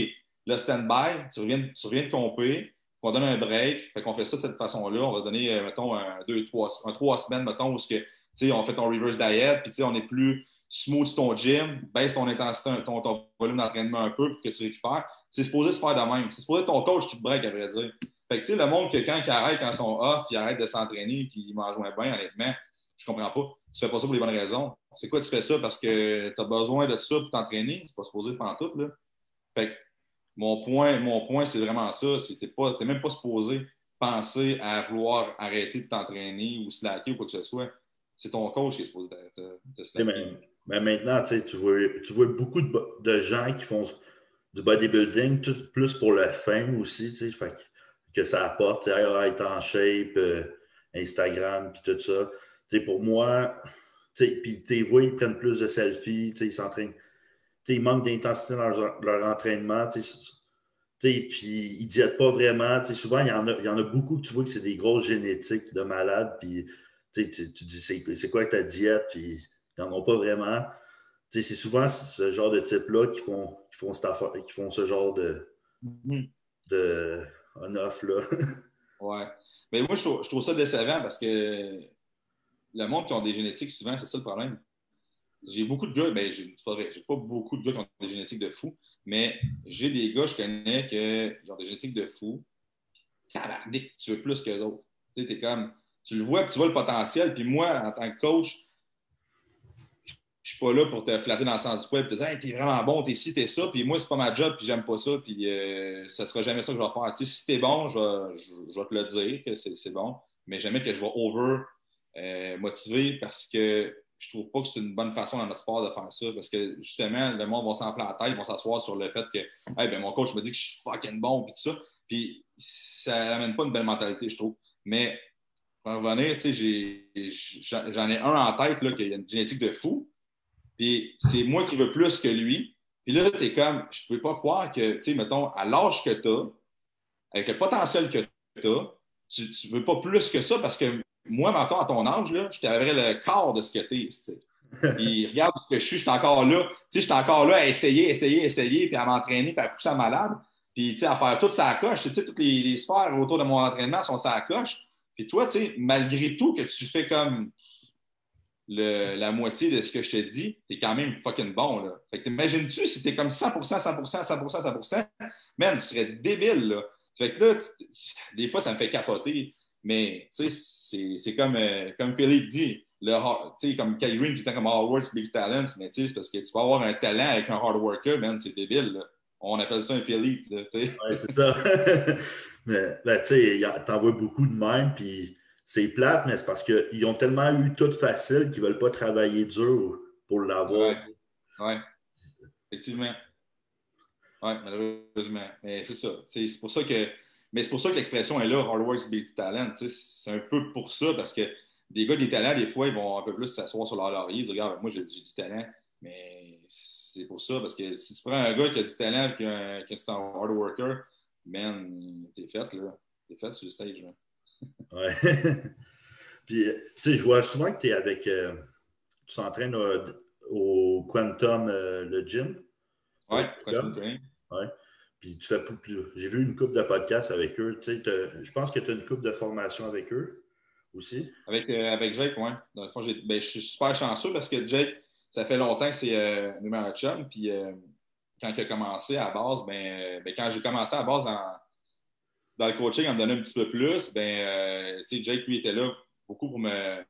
le stand-by, tu reviens, tu reviens de compé, on donne un break. Fait qu'on fait ça de cette façon-là. On va donner, euh, mettons, un, deux, trois, un, trois semaines, mettons, où que, on fait ton reverse diet, puis on est plus smooth ton gym, baisse ton intensité, ton, volume d'entraînement un peu pour que tu récupères. C'est supposé se faire de même. C'est supposé ton coach qui te break, à vrai dire. Fait que, tu sais, le monde que quand ils arrêtent, quand ils sont off, ils arrêtent de s'entraîner puis ils mangent moins bien, honnêtement, je comprends pas. Tu fais pas ça pour les bonnes raisons. C'est quoi, tu fais ça parce que tu as besoin de ça pour t'entraîner? C'est pas supposé faire tout, là. Fait que, mon point, mon point c'est vraiment ça. Tu n'es même pas supposé penser à vouloir arrêter de t'entraîner ou slacker ou quoi que ce soit. C'est ton coach qui est supposé te, slacker. Mais, maintenant, tu vois, tu vois beaucoup de, gens qui font du bodybuilding, tout plus pour la fame aussi, fait que, ça apporte, être en shape, euh, Instagram, puis tout ça. pour moi, puis tu vois, ils prennent plus de selfies, ils s'entraînent ils manquent d'intensité dans leur, entraînement. Puis ils ne diètent pas vraiment. souvent, il y, en a, il y en a beaucoup que tu vois que c'est des grosses génétiques de malades. Puis tu, tu dis, c'est quoi ta diète? Puis ils n'en ont pas vraiment. C'est souvent ce genre de type-là qui font, qui, font qui font ce genre de, mm-hmm. de on-off. ouais. Mais moi, je trouve, je trouve, ça décevant parce que le monde qui ont des génétiques, souvent, c'est ça le problème. J'ai beaucoup de gars, ben, j'ai pas j'ai pas beaucoup de gars qui ont des génétiques de fou, mais j'ai des gars, je connais, qui ont des génétiques de fou. Cabardic, tu veux plus que d'autres. Tu tu le vois, puis tu vois le potentiel. Puis moi, en tant que coach, je suis pas là pour te flatter dans le sens du poil et te dire hey, t'es vraiment bon, t'es ci, t'es ça, puis moi, c'est pas ma job, puis j'aime pas ça, puis euh, ça sera jamais ça que je vais faire. Tu sais, si t'es bon, je, vais te le dire que c'est bon, mais jamais que je vais over euh, motiver parce que je trouve pas que c'est une bonne façon dans notre sport de faire ça parce que justement, le monde va s'enfler la tête, ils vont s'asseoir sur le fait que ben, mon coach me dit que je suis fucking bon puis tout ça. Puis ça n'amène pas une belle mentalité, je trouve. Mais pour revenir, j'en ai, un en tête là, qui a une génétique de fou. Puis c'est moi qui veux plus que lui. Puis là, tu es comme, je ne peux pas croire que, tu sais, mettons, à l'âge que tu as, avec le potentiel que tu as, tu ne veux pas plus que ça parce que moi, maintenant, à ton âge, là, je t'avais le corps de ce que tu es. Puis regarde ce que je suis, je suis encore là. Tu sais, je suis encore là à essayer, essayer, essayer, puis à m'entraîner, puis à pousser à malade. Puis, tu sais, à faire toute sa coche. Tu sais, toutes les, sphères autour de mon entraînement sont sa coche. Puis toi, tu sais, malgré tout que tu fais comme la moitié de ce que je te dis, tu es quand même fucking bon, là. Fait que t'imagines-tu si t'es comme 100%, 100%, 100%, 100%, man, tu serais débile, là. Fait que là, des fois, ça me fait capoter. Mais c'est comme, euh, comme Philippe dit, le, comme Kyrie, tu comme hard work, big talents, mais c'est parce que tu vas avoir un talent avec un hard worker, man, c'est débile. On appelle ça un Philippe. Oui, c'est ça. mais ben, tu sais, t'en vois beaucoup de même, puis c'est plate, mais c'est parce qu'ils ont tellement eu tout facile qu'ils ne veulent pas travailler dur pour l'avoir. Oui, ouais. effectivement. Oui, malheureusement. Mais c'est ça. C'est pour ça que mais c'est pour ça que l'expression est là, hard work beats talent. C'est un peu pour ça, parce que des gars des talents, des fois, ils vont un peu plus s'asseoir sur leur laurier, dire Regarde, moi, j'ai du talent. Mais c'est pour ça, parce que si tu prends un gars qui a du talent et qui, est un hard worker, man, t'es fait, là. T'es fait sur le stage. Là. ouais. Puis, tu sais, je vois souvent que tu es avec. Euh, tu t'entraînes au, au, Quantum, euh, le gym. Ouais, Quantum Training. Ouais. Puis tu fais plus. J'ai vu une coupe de podcasts avec eux. Je pense que tu as une coupe de formation avec eux aussi. Avec, euh, avec Jake, oui. Dans le fond, ben, je suis super chanceux parce que Jake, ça fait longtemps que c'est euh, numéro chum. Puis euh, quand il a commencé à base, ben, euh, ben quand j'ai commencé à base dans, dans le coaching, à me donner un petit peu plus, ben, Jake, lui, était là beaucoup pour me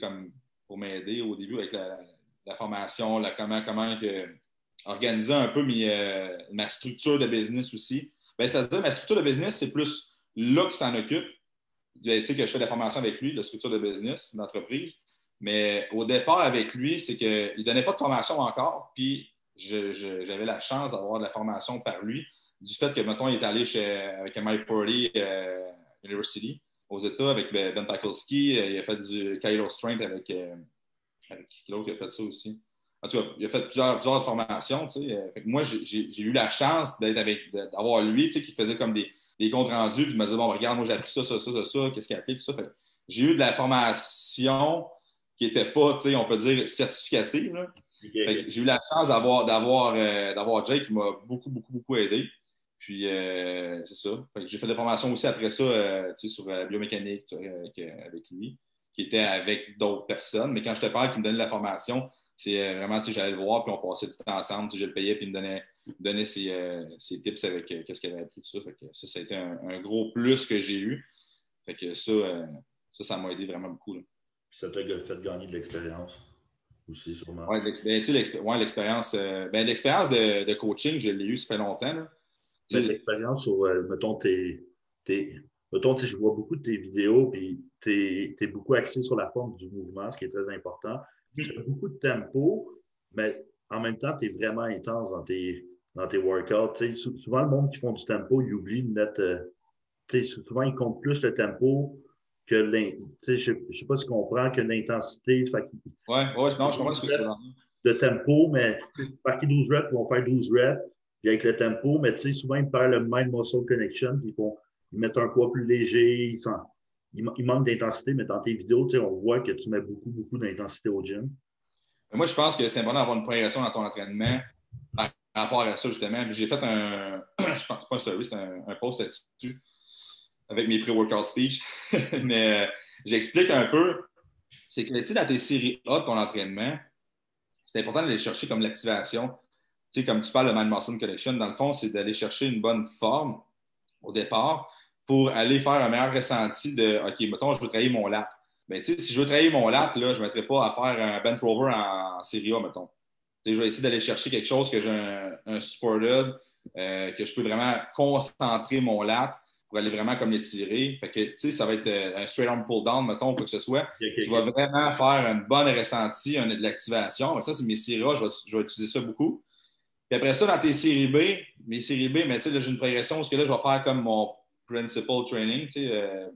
comme pour m'aider au début avec la, formation, la, comment, comment que organiser un peu euh, ma structure de business aussi. Ben, C'est-à-dire, ma structure de business, c'est plus là qui s'en occupe. Tu sais, que je fais de la formation avec lui, la structure de business, d'entreprise. Mais au départ, avec lui, c'est qu'il ne donnait pas de formation encore. Puis, j'avais la chance d'avoir de la formation par lui, du fait que, mettons, il est allé chez, avec Mike Forley euh, University aux États avec Ben, ben Pakulski. Il a fait du Kylo Strength avec, euh, l'autre qui a fait ça aussi? En tout cas, il a fait plusieurs, plusieurs formations. Tu sais. Fait que moi, j'ai eu la chance d'être avec, d'avoir lui, tu sais, qui faisait comme des, des comptes rendus, puis il m'a dit Bon, regarde, moi, j'ai appris ça, ça, ça, ça, ça qu'est-ce qu'il a appris, tout ça. J'ai eu de la formation qui n'était pas, tu sais, on peut dire, certificative. J'ai eu la chance d'avoir, d'avoir, euh, d'avoir Jay qui m'a beaucoup, beaucoup, beaucoup aidé. Puis, euh, c'est ça. J'ai fait des formations aussi après ça, euh, tu sais, sur la biomécanique avec lui, qui était avec d'autres personnes. Mais quand je te parle, qui me donnait la formation, c'est vraiment, tu sais, j'allais le voir, puis on passait du temps ensemble, je le payais, puis il me donnait, donner ses, tips avec qu'est-ce qu'elle avait appris, tout ça. Fait que ça, ça a été un, gros plus que j'ai eu. Fait que ça, ça, ça m'a aidé vraiment beaucoup. Ça t'a fait gagner de l'expérience aussi, sûrement. Oui, ben, l'expérience euh, ben, de, de, coaching, je l'ai eu, ça fait longtemps. L'expérience sur, euh, mettons, tes, tes, mettons, je vois beaucoup de tes vidéos, puis tu es, beaucoup axé sur la forme du mouvement, ce qui est très important. Tu as beaucoup de tempo, mais en même temps, tu es vraiment intense dans tes, dans tes workouts. souvent, le monde qui font du tempo, il oublie de mettre. Euh, souvent, ils comptent plus le tempo que je ne sais pas si tu comprends que l'intensité. Oui, ouais, non, je comprends ce que tu De tempo, mais par qui 12 reps, ils vont faire 12 reps, puis avec le tempo, mais tu sais, souvent, ils perdent le mind-muscle connection, puis ils, font, ils mettent un poids plus léger, ils, ils, manquent d'intensité, mais dans tes vidéos, on voit que tu mets beaucoup, beaucoup d'intensité au gym. Moi, je pense que c'est important d'avoir une progression dans ton entraînement par rapport à ça, justement. J'ai fait un, je pense pas un story, c'est un, post là-dessus avec mes pré-workout speech. Mais euh, j'explique un peu. C'est que, tu sais, dans tes séries A de ton entraînement, c'est important d'aller chercher comme l'activation. Tu sais, comme tu parles de Mind Muscle Collection, dans le fond, c'est d'aller chercher une bonne forme au départ pour aller faire un meilleur ressenti de OK, mettons, je veux travailler mon lat. Mais tu sais, si je veux travailler mon lat, là, je ne mettrai pas à faire un bent rover en, série A, mettons. Tu sais, je vais essayer d'aller chercher quelque chose que j'ai un, un supported, euh, que je peux vraiment concentrer mon lat pour aller vraiment comme l'étirer. Fait que, tu sais, ça va être euh, un straight arm pull down, mettons, quoi que ce soit. Je vais vraiment faire une bonne ressenti, une, de l'activation. Ça, c'est mes séries A, je vais, utiliser ça beaucoup. Puis après ça, dans tes séries B, mes séries B, mais tu sais, là, j'ai une progression parce que là, je vais faire comme mon principal training, tu sais, euh,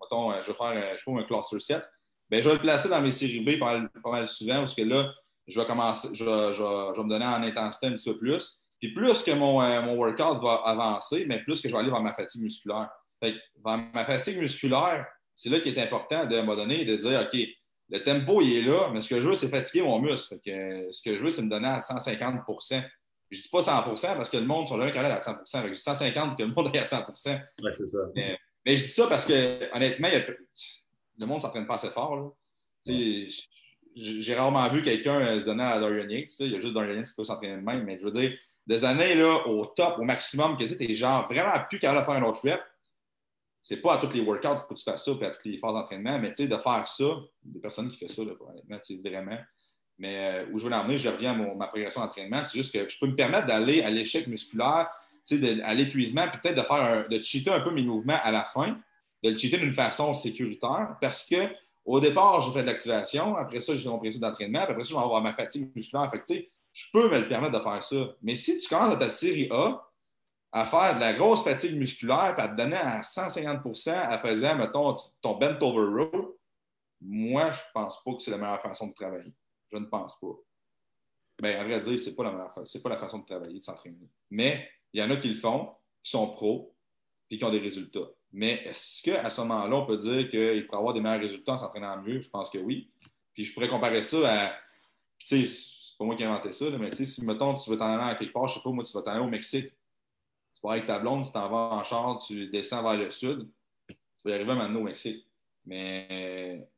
mettons, euh, je vais faire, je fais un cluster set. Bien, je vais le placer dans mes séries B pas mal, souvent parce que là, je vais commencer, je, je vais me donner en intensité un petit peu plus. Puis plus que mon, euh, mon, workout va avancer, mais plus que je vais aller vers ma fatigue musculaire. Fait vers ma fatigue musculaire, c'est là qu'il est important de me donner de dire OK, le tempo il est là, mais ce que je veux, c'est fatiguer mon muscle. Fait que, ce que je veux, c'est me donner à 150 Je ne dis pas 100% parce que le monde sont jamais carré à 100 Fait que je dis 150 que le monde est à 100 ouais, c'est ça. Mais, je dis ça parce que, honnêtement, le monde ne s'entraîne pas assez fort. J'ai rarement vu quelqu'un euh, se donner à Dorian Yates. Il y a juste Dorian Yates qui peut s'entraîner de même, mais je veux dire, des années là, au top, au maximum, que tu es genre vraiment plus capable de faire un autre rep, c'est pas à tous les workouts qu'il faut que tu fasses ça, puis à toutes les phases d'entraînement, mais tu sais, de faire ça, des personnes qui font ça, là, honnêtement, vraiment. Mais euh, où je veux l'emmener, je reviens à ma progression d'entraînement, c'est juste que je peux me permettre d'aller à l'échec musculaire, à l'épuisement, puis peut-être de faire de cheater un peu mes mouvements à la fin, de le cheater d'une façon sécuritaire, parce que au départ, j'ai fait de l'activation, après ça, j'ai mon principe d'entraînement, après ça, je vais avoir ma fatigue musculaire. Fait je peux me le permettre de faire ça. Mais si tu commences à ta série A à faire de la grosse fatigue musculaire et à te donner à 150% à faisant, mettons, ton bent over row, moi, je ne pense pas que c'est la meilleure façon de travailler. Je ne pense pas. Bien, à vrai dire, ce n'est pas, la pas la façon de travailler, de s'entraîner. Mais il y en a qui le font, qui sont pros, et qui ont des résultats. Mais est-ce qu'à ce, moment-là, on peut dire qu'il pourrait avoir des meilleurs résultats en s'entraînant mieux? Je pense que oui. Puis je pourrais comparer ça à. Tu sais, pas moi qui ai inventé ça, mais tu sais, si, mettons, tu veux t'en aller à quelque part, je sais pas, moi, tu vas t'en aller au Mexique. Tu vas avec ta blonde, tu t'en vas en char, tu descends vers le sud, tu vas y arriver maintenant au Mexique. Mais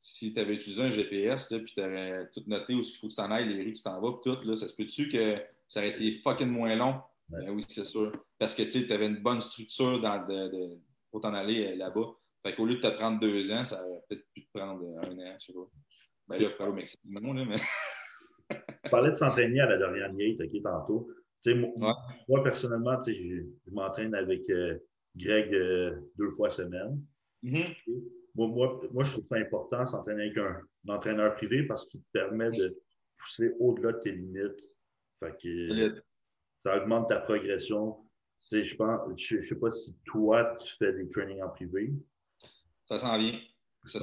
si tu avais utilisé un GPS, puis tu aurais tout noté où il faut que tu t'en ailles, les rues que tu t'en vas, puis tout, là, ça se peut-tu que ça aurait été fucking moins long? Ben oui, c'est sûr. Parce que tu avais une bonne structure dans, de, pour t'en aller euh, là-bas. Fait qu'au lieu de te prendre deux ans, ça aurait peut-être pu te prendre un an, je sais pas. Ben là, pas au Mexique, non, là, mais. Tu parlais de s'entraîner à la dernière gate, OK, tantôt. moi, moi, personnellement, je, je m'entraîne avec euh, Greg euh, deux fois semaine. Mm-hmm. Moi, moi, je trouve ça important s'entraîner avec un, entraîneur privé parce qu'il te permet de pousser au-delà de tes limites. Fait que, ça augmente ta progression. Je pense, je ne sais pas si toi, tu fais des trainings en privé. Ça s'en vient. Ça,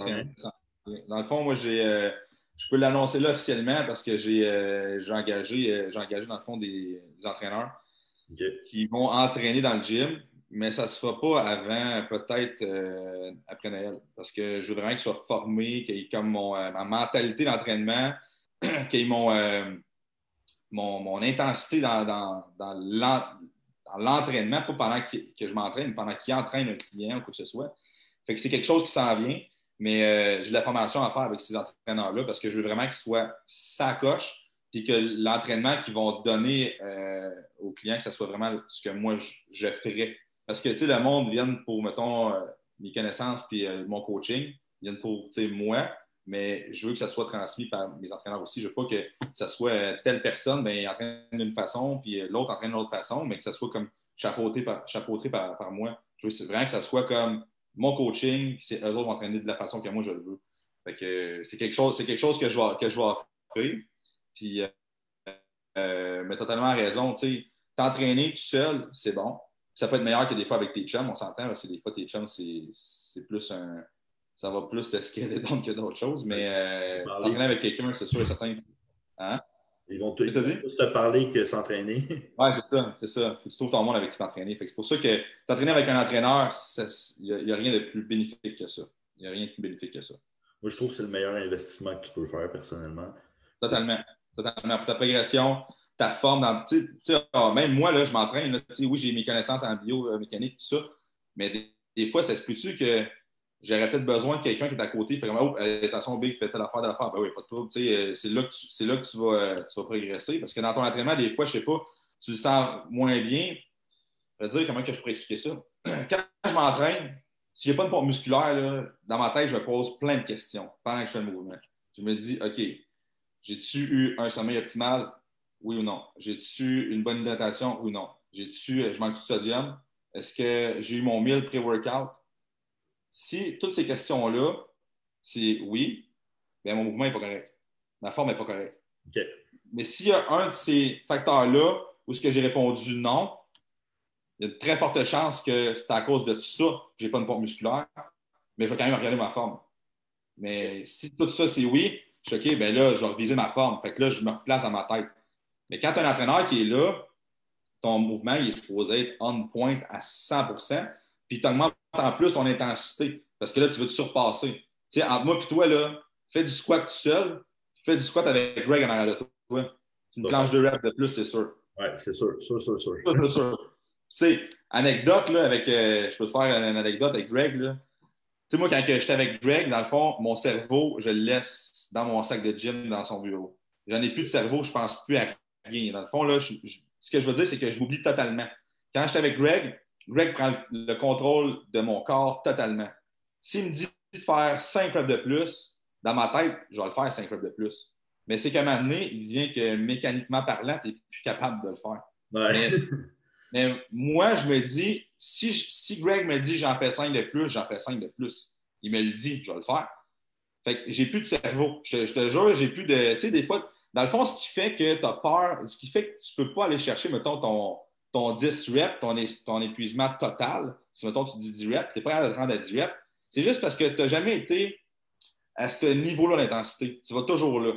Dans le fond, moi, j'ai. Euh, je peux l'annoncer là officiellement parce que j'ai engagé, engagé, dans le fond des, entraîneurs qui vont entraîner dans le gym, mais ça ne se fera pas avant peut-être après Noël. Parce que je vraiment qu'ils soient formés, qu'ils aient comme ma mentalité d'entraînement, qu'ils aient mon, mon, intensité dans, dans, l'entraînement, pas pendant que, je m'entraîne, mais pendant qu'il entraîne un client ou quoi que ce soit. Fait que c'est quelque chose qui s'en vient, mais euh, j'ai de la formation à faire avec ces entraîneurs-là parce que je veux vraiment qu'ils soient sacoche puis que l'entraînement qu'ils vont donner euh, aux clients, que ce soit vraiment ce que moi je, ferais. Parce que, tu sais, le monde vient pour, mettons, euh, mes connaissances puis mon coaching, ils viennent pour, tu sais, moi, mais je veux que ça soit transmis par mes entraîneurs aussi. Je veux pas que ça soit telle personne, ben, entraîne d'une façon, puis l'autre entraîne d'une autre façon, mais que ça soit comme chapeauté par, chapeauté par, par moi. Je veux vraiment que ça soit comme mon coaching, puis eux autres entraîner de la façon que moi je le veux. que c'est quelque chose, c'est quelque chose que je vais, que je vais offrir. Puis, euh, euh mais totalement raison. T'entraîner tout seul, c'est bon. Ça peut être meilleur que des fois avec tes chums, on s'entend, parce que des fois, tes chums, c'est plus un, ça va plus te scaler que d'autres choses. Mais euh, t'entraîner avec quelqu'un, c'est sûr et certain. Hein? Ils vont, plus te parler que s'entraîner. Oui, c'est ça, c'est ça. Faut que tu trouves ton monde avec qui t'entraîner. C'est pour ça que t'entraîner avec un entraîneur, il n'y a, rien de plus bénéfique que ça. Il n'y a rien de plus bénéfique que ça. Moi, je trouve que c'est le meilleur investissement que tu peux faire personnellement. Totalement. Totalement. Pour ta progression, ta forme, dans, ah, même moi, là, je m'entraîne. Oui, j'ai mes connaissances en biomécanique, tout ça. Mais des, fois, ça se peut-tu que j'aurais peut-être besoin de quelqu'un qui est à côté, fait vraiment, oh, attention, Big, fais telle affaire, telle affaire. Ben oui, pas de trouble. Euh, c'est là, que tu, là que tu vas, euh, progresser. Parce que dans ton entraînement, des fois, je sais pas, tu le sens moins bien. Je vais te dire comment que je pourrais expliquer ça. Quand je m'entraîne, si je n'ai pas de pompe musculaire, là, dans ma tête, je me pose plein de questions pendant que je fais le mouvement. Je me dis, OK, j'ai-tu eu un sommeil optimal? Oui ou non? J'ai-tu une bonne hydratation? Oui ou non? J'ai-tu, euh, je manque de sodium? Est-ce que j'ai eu mon meal pré-workout? Si toutes ces questions-là, c'est oui, bien, mon mouvement n'est pas correct. Ma forme n'est pas correcte. Mais s'il y a un de ces facteurs-là où ce que j'ai répondu non, il y a de très fortes chances que c'est à cause de tout ça que je n'ai pas une pompe musculaire, mais je vais quand même regarder ma forme. Mais si tout ça, c'est oui, je suis OK, bien là, je vais reviser ma forme. Fait que là, je me replace dans ma tête. Mais quand tu as un entraîneur qui est là, ton mouvement il est supposé être on point à 100% puis tu augmentes en plus ton intensité parce que là, tu veux te surpasser. Tu sais, entre moi et toi, là, fais du squat tout seul, fais du squat avec Greg en arrière de toi. Une planche de rep de plus, c'est sûr. Oui, c'est sûr, sûr, sûr, sûr. C'est sûr. Tu sais, anecdote, là, avec, euh, je peux te faire une anecdote avec Greg, là. Tu sais, moi, quand j'étais avec Greg, dans le fond, mon cerveau, je le laisse dans mon sac de gym, dans son bureau. J'en ai plus de cerveau, je pense plus à Dans le fond, là, ce que je veux dire, c'est que je m'oublie totalement. Quand j'étais avec Greg, Greg prend le contrôle de mon corps totalement. S'il me dit de faire 5 reps de plus, dans ma tête, je vais le faire 5 reps de plus. Mais c'est qu'à un moment donné, il devient que mécaniquement parlant, tu n'es plus capable de le faire. Mais, moi, je me dis, si, si Greg me dit j'en fais 5 de plus, j'en fais 5 de plus. Il me le dit, je vais le faire. Fait que j'ai plus de cerveau. Je, je te jure, j'ai plus de. Tu sais, des fois, dans le fond, ce qui fait que tu as peur, ce qui fait que tu ne peux pas aller chercher, mettons, ton, ton 10 reps, ton, épuisement total, si mettons tu dis 10 reps, tu n'es pas à te rendre à 10 reps, c'est juste parce que tu n'as jamais été à ce niveau-là d'intensité. Tu vas toujours là.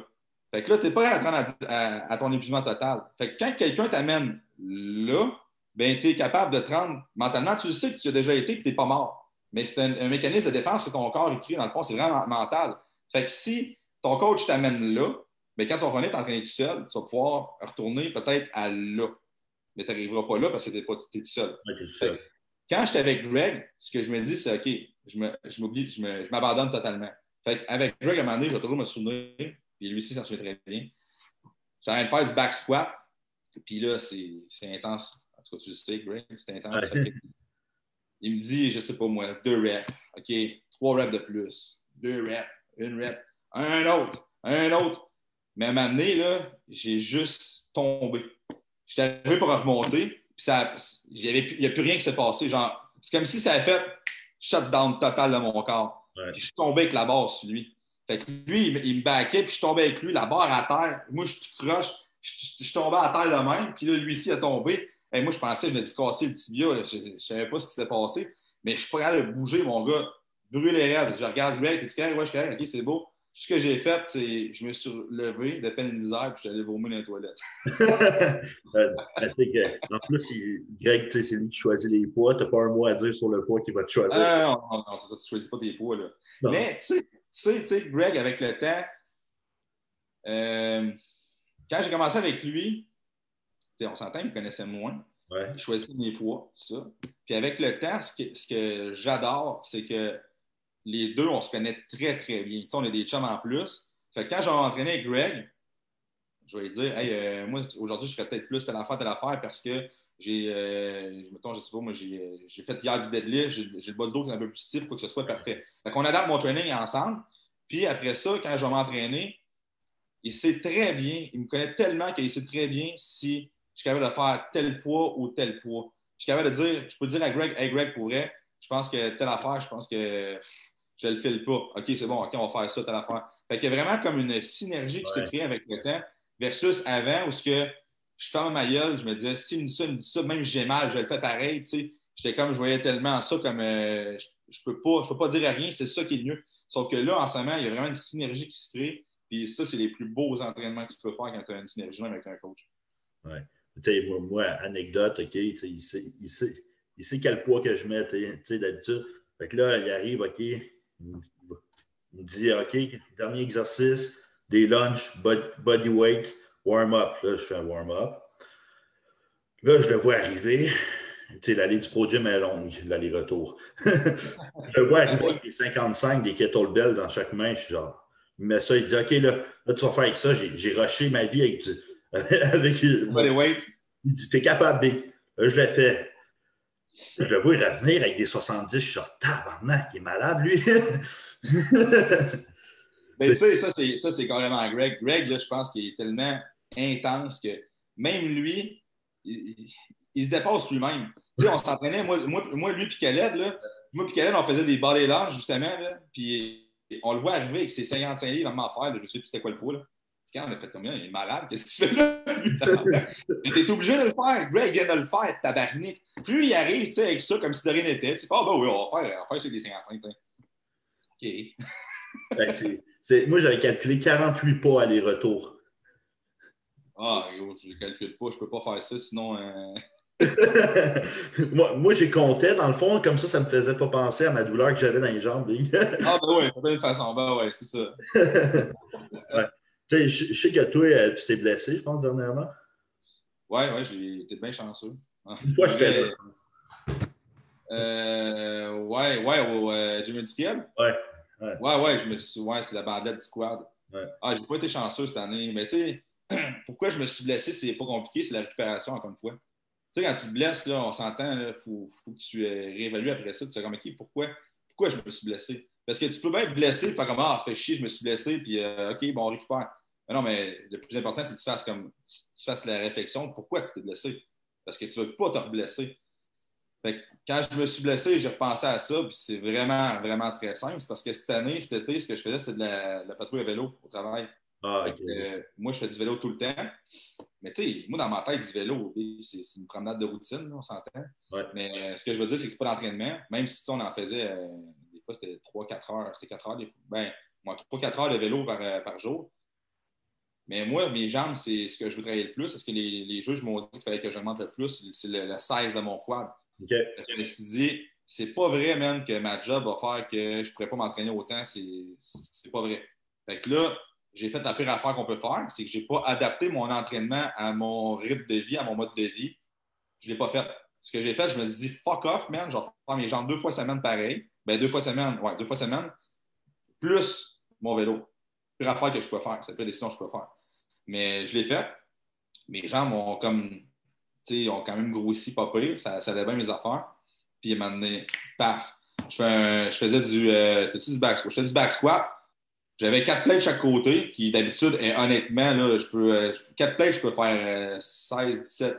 Fait que là, tu n'es pas à rendre à, ton épuisement total. Fait que quand quelqu'un t'amène là, ben, tu es capable de te rendre mentalement. Tu sais que tu as déjà été et que tu n'es pas mort. Mais c'est un, mécanisme de défense que ton corps écrit, dans le fond, c'est vraiment mental. Fait que si ton coach t'amène là, ben, quand tu vas revenir t'entraîner tout seul, tu vas pouvoir retourner peut-être à là mais tu n'arriveras pas là parce que tu es, tout seul. Quand j'étais avec Greg, ce que je me dis, c'est OK, je m'oublie, je m'abandonne totalement. Fait avec Greg, à un moment donné, je vais toujours me souvenir, puis lui aussi, ça se souvient très bien. J'étais en train de faire du back squat, puis là, c'est intense. En tout cas, tu le sais, Greg, c'est intense. il me dit, je ne sais pas moi, deux reps. OK, trois reps de plus. Deux reps, une rep, un autre, un autre. Mais à un moment donné, là, j'ai juste tombé. J'étais arrivé pour remonter, puis il n'y a plus rien qui s'est passé. Genre, c'est comme si ça avait fait shutdown total de mon corps. Puis je suis tombé avec la barre sur lui. Fait que lui, il, me baquait, puis je suis tombé avec lui, la barre à terre. Moi, je croche, je, suis tombé à terre de même, puis là, lui-ci a tombé. Et moi, je pensais, je me dis casser le tibia, je ne savais pas ce qui s'est passé, mais je suis prêt à le bouger, mon gars. Brûler les rêves. Je regarde Greg, t'es-tu correct? Ouais, je suis correct. OK, c'est beau. Ce que j'ai fait, c'est je me suis levé de peine et de misère puis je suis allé vomir dans les toilettes. Euh, en plus, Greg, c'est lui qui choisit les poids. Tu n'as pas un mot à dire sur le poids qu'il va te choisir. Ah, non, non, non, tu ne choisis pas tes poids. Là. Mais tu sais, tu sais, Greg, avec le temps, euh, quand j'ai commencé avec lui, on s'entend, il me connaissait moins. Ouais. Il choisissait mes poids, tout ça. Puis avec le temps, ce que, ce que j'adore, c'est que les deux, on se connaît très, très bien. on a des chums en plus. Fait que quand j'ai entraîné avec Greg, je vais lui dire, hey, euh, moi, aujourd'hui, je ferais peut-être plus telle affaire, telle affaire parce que j'ai, euh, mettons, je sais pas, moi, j'ai, fait hier du deadlift, j'ai, le bas de dos qui est un peu plus stiff pour que ce soit parfait. Fait qu'on adapte mon training ensemble. Puis après ça, quand je vais m'entraîner, il sait très bien, il me connaît tellement qu'il sait très bien si je suis capable de faire tel poids ou tel poids. Je suis capable de dire, je peux dire à Greg, hey Greg, pourrait, je pense que telle affaire, je pense que je le file pas. OK, c'est bon, OK, on va faire ça, telle affaire. Fait qu'il y a vraiment comme une synergie qui s'est créée avec le temps versus avant où ce que je ferme ma gueule, je me disais, si il me dit ça, il me dit ça, même si j'ai mal, je le fais pareil. Tu sais, j'étais comme, je voyais tellement ça comme, euh, je, ne peux pas, je peux pas dire rien, c'est ça qui est mieux. Sauf que là, en ce moment, il y a vraiment une synergie qui se crée. Puis ça, c'est les plus beaux entraînements que tu peux faire quand tu as une synergie avec un coach. Oui. Tu sais, moi, moi, anecdote, OK, il sait, il, sait, il sait quel poids que je mets, tu sais, d'habitude. Fait que là, il arrive, OK, il me dit OK, dernier exercice, des lunges, body weight, warm-up. Là, je fais un warm-up. Là, je le vois arriver. Tu sais, l'allée du Pro Gym est longue, l'aller-retour. je le vois arriver avec les 55 des kettlebells dans chaque main. Je suis genre, il met ça, il dit OK, là, là tu vas faire avec ça. J'ai rushé ma vie avec du. avec, body weight. Il dit T'es capable, Big. Là, je l'ai fait. Je le vois revenir avec des 70. Je suis tabarnak, il est malade, lui. ben, tu sais, ça, c'est carrément Greg. Greg, là, je pense qu'il est tellement intense que même lui, il, se dépasse lui-même. Tu sais, on s'entraînait, moi, moi, moi, lui, puis Khaled, là, moi, puis Khaled, on faisait des body lunges, justement, là, puis on le voit arriver avec ses 55 livres à m'en faire, je sais plus c'était quoi le poids, là. Quand on a fait combien? Il est malade, qu'est-ce que tu fais là? Mais t'es obligé de le faire. Greg vient de le faire, tabarnak. Plus il arrive, tu sais, avec ça, comme si de rien n'était, tu fais, ah, ben oui, on va faire, on va faire sur des 55. OK. ben, moi, j'avais calculé 48 pas aller-retour. Ah, yo, je ne calcule pas, je ne peux pas faire ça, sinon. Euh... moi, moi j'ai compté, dans le fond, comme ça, ça ne me faisait pas penser à ma douleur que j'avais dans les jambes. ah, ben oui, de toute façon, ben oui, c'est ça. Je, je sais que toi, euh, tu t'es blessé, je pense, dernièrement. Oui, oui, j'ai été bien chanceux. Une fois, j'étais là. Euh, ouais, ouais, au euh, Jimmy Ouais. Ouais, ouais, ouais, je me suis. Ouais, c'est la bandette du squad. Ouais. Ah, j'ai pas été chanceux cette année. Mais tu sais, pourquoi je me suis blessé, c'est pas compliqué, c'est la récupération, encore une fois. Tu sais, quand tu te blesses, là, on s'entend, il faut, faut, que tu euh, réévalues après ça. Tu sais, comme, OK, pourquoi, pourquoi je me suis blessé? Parce que tu peux bien être blessé, faire comme, ah, ça fait chier, je me suis blessé, puis euh, OK, bon, on récupère. Mais non, mais le plus important, c'est que tu fasses comme, tu fasses la réflexion, pourquoi tu t'es blessé? Parce que tu ne veux pas te reblesser. Fait quand je me suis blessé, j'ai repensé à ça, puis c'est vraiment, vraiment très simple. C'est parce que cette année, cet été, ce que je faisais, c'est de la, patrouille à vélo au travail. Ah, euh, moi, je fais du vélo tout le temps. Mais tu sais, moi, dans ma tête, du vélo, c'est une promenade de routine, on s'entend. Mais euh, ce que je veux dire, c'est que c'est pas d'entraînement. Même si on en faisait, euh, des fois, c'était 3-4 heures. C'était 4 heures, des fois. Ben, moi, 3-4 heures de vélo par, par jour. Mais moi, mes jambes, c'est ce que je voudrais le plus. C'est ce que les, les juges m'ont dit qu'il fallait que j'augmente le plus? C'est le, le, 16 de mon quad. Je me suis dit, c'est pas vrai, man, que ma job va faire que je pourrais pas m'entraîner autant. C'est pas vrai. Fait que là, j'ai fait la pire affaire qu'on peut faire, c'est que j'ai pas adapté mon entraînement à mon rythme de vie, à mon mode de vie. Je l'ai pas fait. Ce que j'ai fait, je me suis dit, fuck off, man, je vais faire mes jambes deux fois semaine pareil. Ben, deux fois semaine, ouais, deux fois semaine, plus mon vélo. Pire affaire que je peux faire. C'est la pire décision que je peux faire. Mais je l'ai fait. Mes jambes ont comme, ont quand même grossi pas pire. Ça, ça allait bien mes affaires. Puis, un moment donné, paf, je, faisais du, euh, du back squat? Je faisais du back squat. J'avais quatre plates de chaque côté, qui d'habitude, honnêtement, là, je peux, euh, quatre plates, je peux faire 16, 17,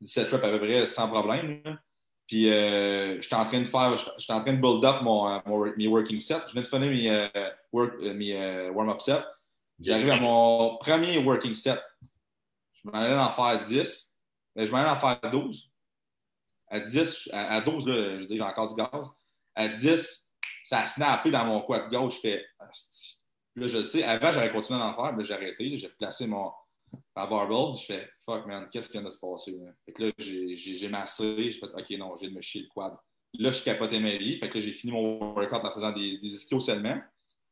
17 reps à peu près sans problème. Puis euh, j'étais en train de faire, j'étais en train de build up mon, mon, mes working sets. Je viens de finir euh, work, mes warm-up sets. J'arrive à mon premier working set. Je m'en allais en faire 10. Je m'en allais en faire 12. À 10, à, 12, là, je dis j'ai encore du gaz. À 10, ça a snappé dans mon quad gauche. Je fais, là, je le sais. Avant, j'aurais continué à en faire, mais j'ai arrêté. J'ai replacé mon, ma barbell. Je fais fuck, man, qu'est-ce qui vient de se passer? Là? Fait que là, j'ai massé. J'ai fait OK, non, j'ai de me chier le quad. Là, je capotais ma vie. Fait que j'ai fini mon workout en faisant des, des ischios seulement.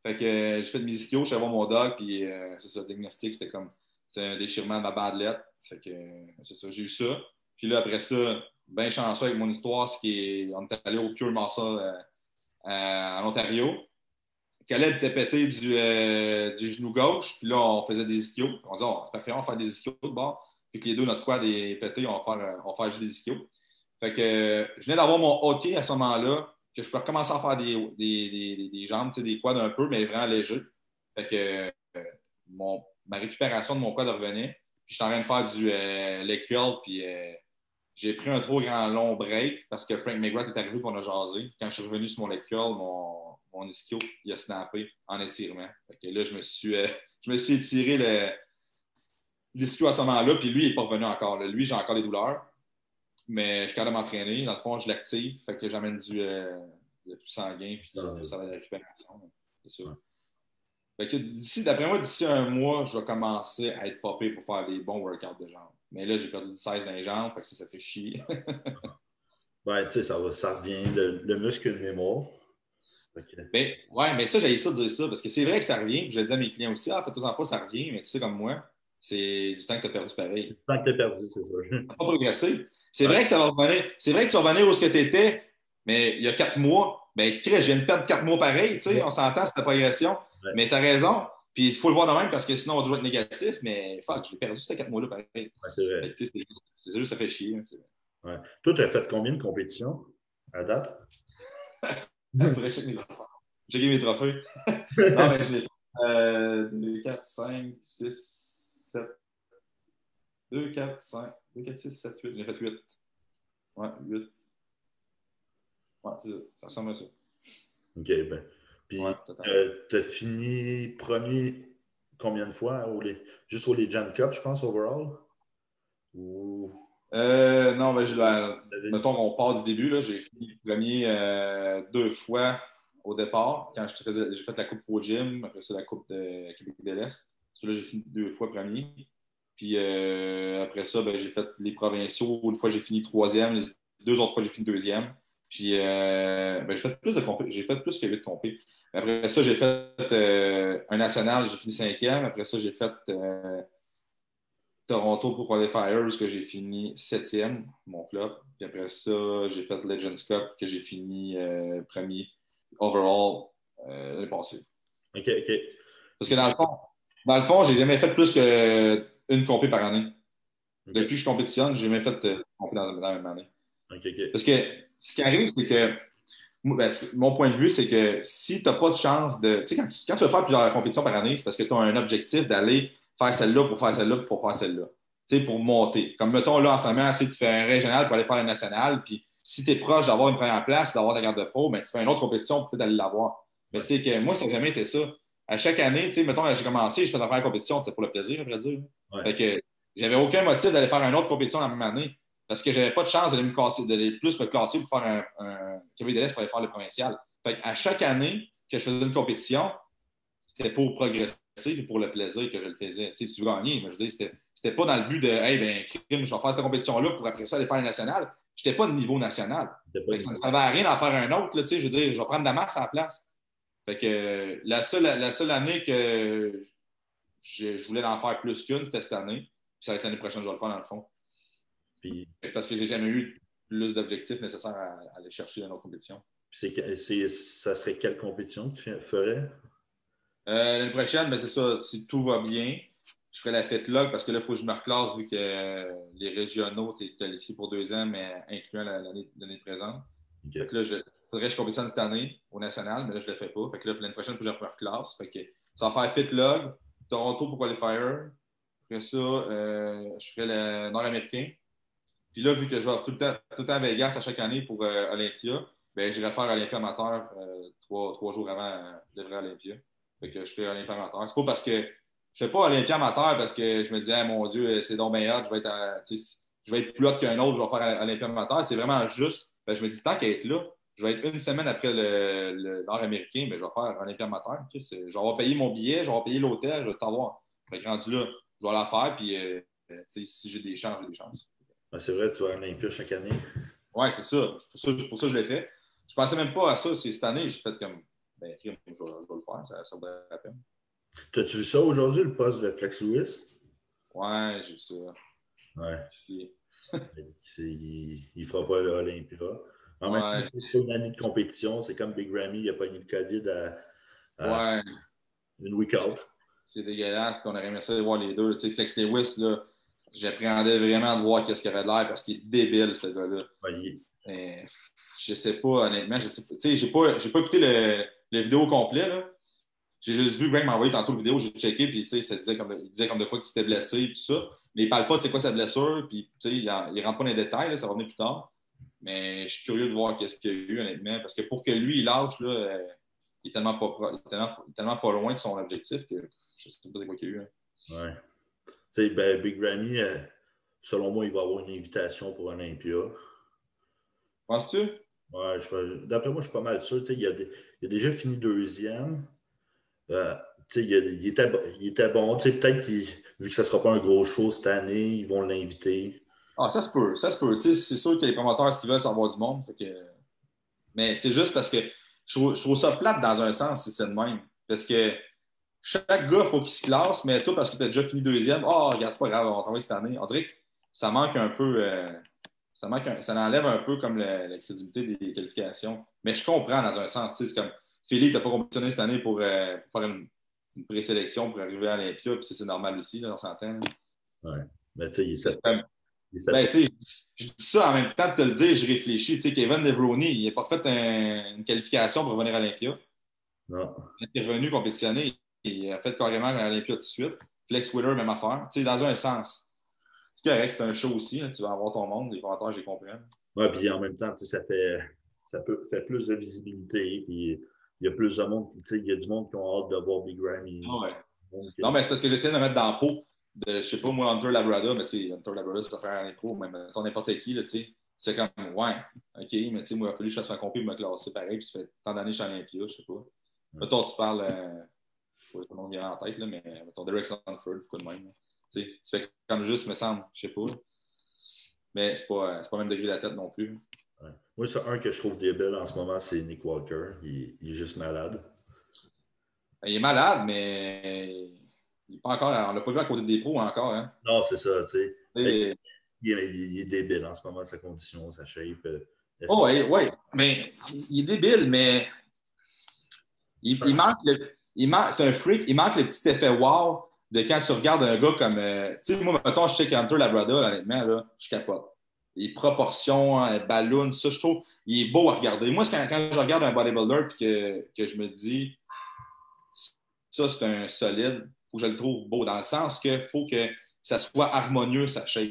Fait que euh, j'ai fait mes ischios, je suis voir mon doc, puis euh, c'est ça, diagnostic, c'était comme c'est un déchirement de ma badelette. Fait que euh, c'est ça, j'ai eu ça. Puis là, après ça, bien chanceux avec mon histoire, c'est qu'on est allé au Pure Muscle en Ontario. Caleb était pété du, du, genou gauche, puis là, on faisait des ischios. On disait, oh, c'est parfait, on faire des ischios de bord. Puis que les deux, notre quad est pété, on va faire, on va faire juste des ischios. Fait que je venais d'avoir mon hockey à ce moment-là, que je pouvais commencer à faire des, des, des, des jambes, des quads un peu, mais vraiment légers. Fait que euh, mon, ma récupération de mon quad revenait. Puis j'étais en train de faire du euh, leg curl, puis j'ai pris un trop grand long break parce que Frank McGrath est arrivé pour nous jaser. Quand je suis revenu sur mon leg curl, mon, mon ischio, il a snappé en étirement. Fait là, je me suis, euh, je me suis étiré l'ischio à ce moment-là, puis lui, il n'est pas revenu encore. Lui, j'ai encore des douleurs, mais je suis capable de m'entraîner. Dans le fond, je l'active, fait que j'amène du, euh, sanguin, puis ça va de la récupération. C'est sûr. Fait que d'ici, d'après moi, d'ici un mois, je vais commencer à être popé pour faire des bons workouts de jambes. Mais là, j'ai perdu du 16 dans les jambes, fait que ça, fait chier. ben, tu sais, ça, ça revient, le, le muscle de mémoire. Ben, ouais, mais ça, j'ai ça de dire ça, parce que c'est vrai que ça revient. je le dis à mes clients aussi, ah, faites-en pas, ça revient, mais tu sais, comme moi, c'est du temps que tu as perdu pareil. Du temps que tu as perdu, c'est ça. Tu pas progressé. C'est vrai que ça va revenir. C'est vrai que tu vas revenir où ce que tu étais, mais il y a quatre mois, ben, je viens de perdre quatre mois pareil, tu sais, on s'entend, c'est ta progression. Mais tu as raison. Puis il faut le voir de même parce que sinon on doit être négatif, mais fuck, je l'ai perdu ces quatre mois-là pareil. Ouais, c'est vrai. C'est juste, ça fait chier. Hein, ouais. Toi, tu as fait combien de compétitions à date? Faudrait je mes affaires. J'ai mes trophées. non, mais je l'ai fait. 2, 4, 5, 6, 7. 2, 4, 5. 2, 4, 6, 7, 8. J'ai fait 8. Ouais, 8. Ouais, c'est ça. Ça ressemble à ça. OK, ben. Puis, ouais, euh, tu as fini premier combien de fois? Au les... Juste au Legend Cup, je pense, overall? Ou? Euh, non, ben, la, mettons qu'on part du début. J'ai fini premier euh, deux fois au départ, quand j'ai fait la Coupe Pro Gym, après ça, la Coupe de Québec de l'Est. Là, j'ai fini deux fois premier. Puis euh, après ça, ben, j'ai fait les provinciaux. Une fois, j'ai fini troisième. Les deux autres fois, j'ai fini deuxième. Puis ben, j'ai fait plus de J'ai fait plus que huit compé. Après ça, j'ai fait un national, j'ai fini cinquième. Après ça, j'ai fait Toronto pour Qualifiers, que j'ai fini septième, mon flop. Puis après ça, j'ai fait Legends Cup, que j'ai fini euh, premier overall euh, l'année passée. OK, OK. Parce que dans le fond, dans le fond, j'ai jamais fait plus qu'une compé par année. Depuis que je compétitionne, j'ai jamais fait euh, compé dans, la même année. Parce que ce qui arrive, c'est que ben, mon point de vue, c'est que si tu n'as pas de chance de. Tu sais, quand tu, quand veux faire plusieurs compétitions par année, c'est parce que tu as un objectif d'aller faire celle-là pour faire celle-là, faut faire celle-là. Tu sais, pour monter. Comme mettons, là, en ce moment, tu fais un régional pour aller faire un national, puis si tu es proche d'avoir une première place, d'avoir ta garde de pro, ben, tu fais une autre compétition pour peut-être aller l'avoir. Mais c'est que moi, ça n'a jamais été ça. À chaque année, tu sais, mettons, j'ai commencé, je fais la première compétition, c'était pour le plaisir, à vrai dire. Fait que j'avais aucun motif d'aller faire une autre compétition la même année. Parce que j'avais pas de chance d'aller me casser, d'aller plus me classer pour faire un, un Québec pour aller faire le provincial. Fait à chaque année que je faisais une compétition, c'était pour progresser et pour le plaisir que je le faisais. Tu, sais, tu gagnais, mais je veux dire, c'était, c'était pas dans le but de Hey, ben, crime, je vais faire cette compétition-là pour après ça aller faire le national. J'étais pas de niveau national. ça ne servait à rien d'en faire un autre. Là, tu sais, je veux dire, je vais prendre de la masse à la place. Fait que la seule, la seule année que je, voulais en faire plus qu'une, c'était cette année. Puis ça va être l'année prochaine que je vais le faire dans le fond. Puis... Parce que j'ai jamais eu plus d'objectifs nécessaires à, aller chercher dans notre compétition. C'est, c'est, ça serait quelle compétition que tu ferais? Euh, l'année prochaine, ben, c'est ça, si tout va bien, je ferai la fête log parce que là, il faut que je me reclasse vu que euh, les régionaux, tu es qualifié pour deux ans, mais incluant l'année présente. Okay. là, je faudrait que je compétitionne cette année au national, mais là, je ne le fais pas. Fait que là, l'année prochaine, il faut que je reclasse. Fait que ça va faire fit log, Toronto pour qualifier. Après ça, euh, je ferai le nord-américain. Puis là, vu que je vais tout le temps, tout le temps à Vegas à chaque année pour Olympia, ben, j'irai faire Olympia amateur trois, trois, jours avant de vrai Olympia. Fait que je fais Olympia amateur. C'est pas parce que je fais pas Olympia amateur parce que je me disais, mon Dieu, c'est donc bien hot, je vais être, je vais être plus hot qu'un autre, je vais faire Olympia amateur. C'est vraiment juste, ben, je me dis, tant qu'à être là, je vais être une semaine après le, Nord-Américain, mais je vais faire Olympia amateur. je vais avoir payé mon billet, je vais avoir payé l'hôtel, je vais t'avoir. Rendu là, je vais la faire, puis euh, si j'ai des chances, j'ai des chances. c'est vrai, tu vas à Olympia chaque année. Oui, c'est ça. Pour, ça. que je l'ai fait. Je pensais même pas à ça. C'est cette année, j'ai fait comme, ben, je vais, je vais le faire, ça, ça vaut la peine. T'as-tu vu ça aujourd'hui, le poste de Flex Lewis? Ouais, j'ai vu ça. Ouais. il ne fera pas l'Olympia. En même temps, c'est pas une année de compétition. C'est comme Big Ramy, il a pas eu le COVID à, ouais. une week out. C'est dégueulasse. Puis on aurait aimé ça de voir les deux. Tu sais, Flex Lewis, là, j'appréhendais vraiment de voir qu'est-ce qu'il aurait de l'air parce qu'il est débile, ce gars-là. Ouais, Mais, je sais pas, honnêtement. Je sais pas. Tu sais, j'ai pas, pas écouté le, le vidéo complet, là. J'ai juste vu Greg m'envoyer tantôt la vidéo, j'ai checké, puis tu sais, ça disait comme, il disait comme de quoi qu'il s'était blessé, et tout ça. Mais il ne parle pas de c'est quoi sa blessure, puis tu sais, il ne rentre pas dans les détails, ça va venir plus tard. Mais je suis curieux de voir qu'est-ce qu'il y a eu, honnêtement, parce que pour que lui, il lâche, là, euh, il est tellement pas, tellement, pas loin de son objectif que je ne sais pas c'est quoi qu'il y a eu. Hein. Ouais. Tu sais, ben, Big Grammy, euh, selon moi, il va avoir une invitation pour Olympia. Penses-tu? Ouais, d'après moi, je suis pas mal sûr. Tu sais, il, a, il a déjà fini deuxième. Euh, il, il, était, il, était, bon. Peut-être que vu que ça ne sera pas un gros show cette année, ils vont l'inviter. Ah, ça se peut. Ça se peut. C'est sûr que les promoteurs, ce qu'ils veulent, c'est avoir du monde. Que... Mais c'est juste parce que je trouve, je trouve, ça plate dans un sens, si c'est de même. Parce que chaque gars, il faut qu'il se classe, mais toi, parce que tu as déjà fini deuxième, oh, regarde, c'est pas grave, on va travailler cette année. On dirait que ça manque un peu. Euh, ça, manque ça enlève un peu comme la, la, crédibilité des qualifications. Mais je comprends dans un sens. C'est comme Philly, tu n'as pas compétitionné cette année pour, euh, faire une, présélection pour arriver à l'Olympia, puis c'est normal aussi, là, on s'entend. Oui. Mais tu sais, Ben, tu sais, je dis ça en même temps de te le dire, je réfléchis. Tu sais, Kevin DeVroney, il n'a pas fait une qualification pour revenir à l'Olympia. Non. Il est revenu compétitionner, il a fait carrément à l'Olympia tout de suite. Flex Wheeler, même affaire. Tu sais, dans un sens. C'est correct, c'est un show aussi. tu vas avoir ton monde, les commentaires, j'ai compris. Oui, puis en même temps, ça fait, ça peut, faire plus de visibilité. Puis il y a plus de monde, il y a du monde qui ont hâte de voir Big Ramy. Ah ouais. non, mais c'est parce que j'essaie de me mettre dans le pot de, je sais pas, moi, Hunter Labrador, mais tu sais, Hunter Labrador, ça faire un pro, même n'importe qui, tu sais. C'est comme, ouais, OK, mais tu sais, moi, il a fallu que je fasse ma compé me classer pareil, puis ça fait tant d'années que je suis Olympia, je sais pas. Mettons, tu parles, euh, tout le monde vient en tête, là, mais mettons, Derek Sanford, quoi de même. Tu sais, tu fais comme juste, me semble, je sais pas. Mais c'est pas, pas même degré de la tête non plus. Moi, c'est un que je trouve débile en ce moment, c'est Nick Walker. Il, est juste malade. Il est malade, mais pas encore, on l'a pas vu à côté des pros encore. Hein? Non, c'est ça, tu sais. Il, il, est débile en ce moment, sa condition, sa shape. Euh, oh, oui, oui. Mais il est débile, mais il, manque le. C'est un freak, il manque le petit effet wow de quand tu regardes un gars comme. Euh, tu sais, moi, mettons, je check Hunter Labrador, honnêtement, là, je capote les proportions, les ballons, ça, je trouve, il est beau à regarder. Moi, quand, quand je regarde un bodybuilder et que, que je me dis, ça, c'est un solide, faut que je le trouve beau, dans le sens qu'il faut que ça soit harmonieux, sa shape.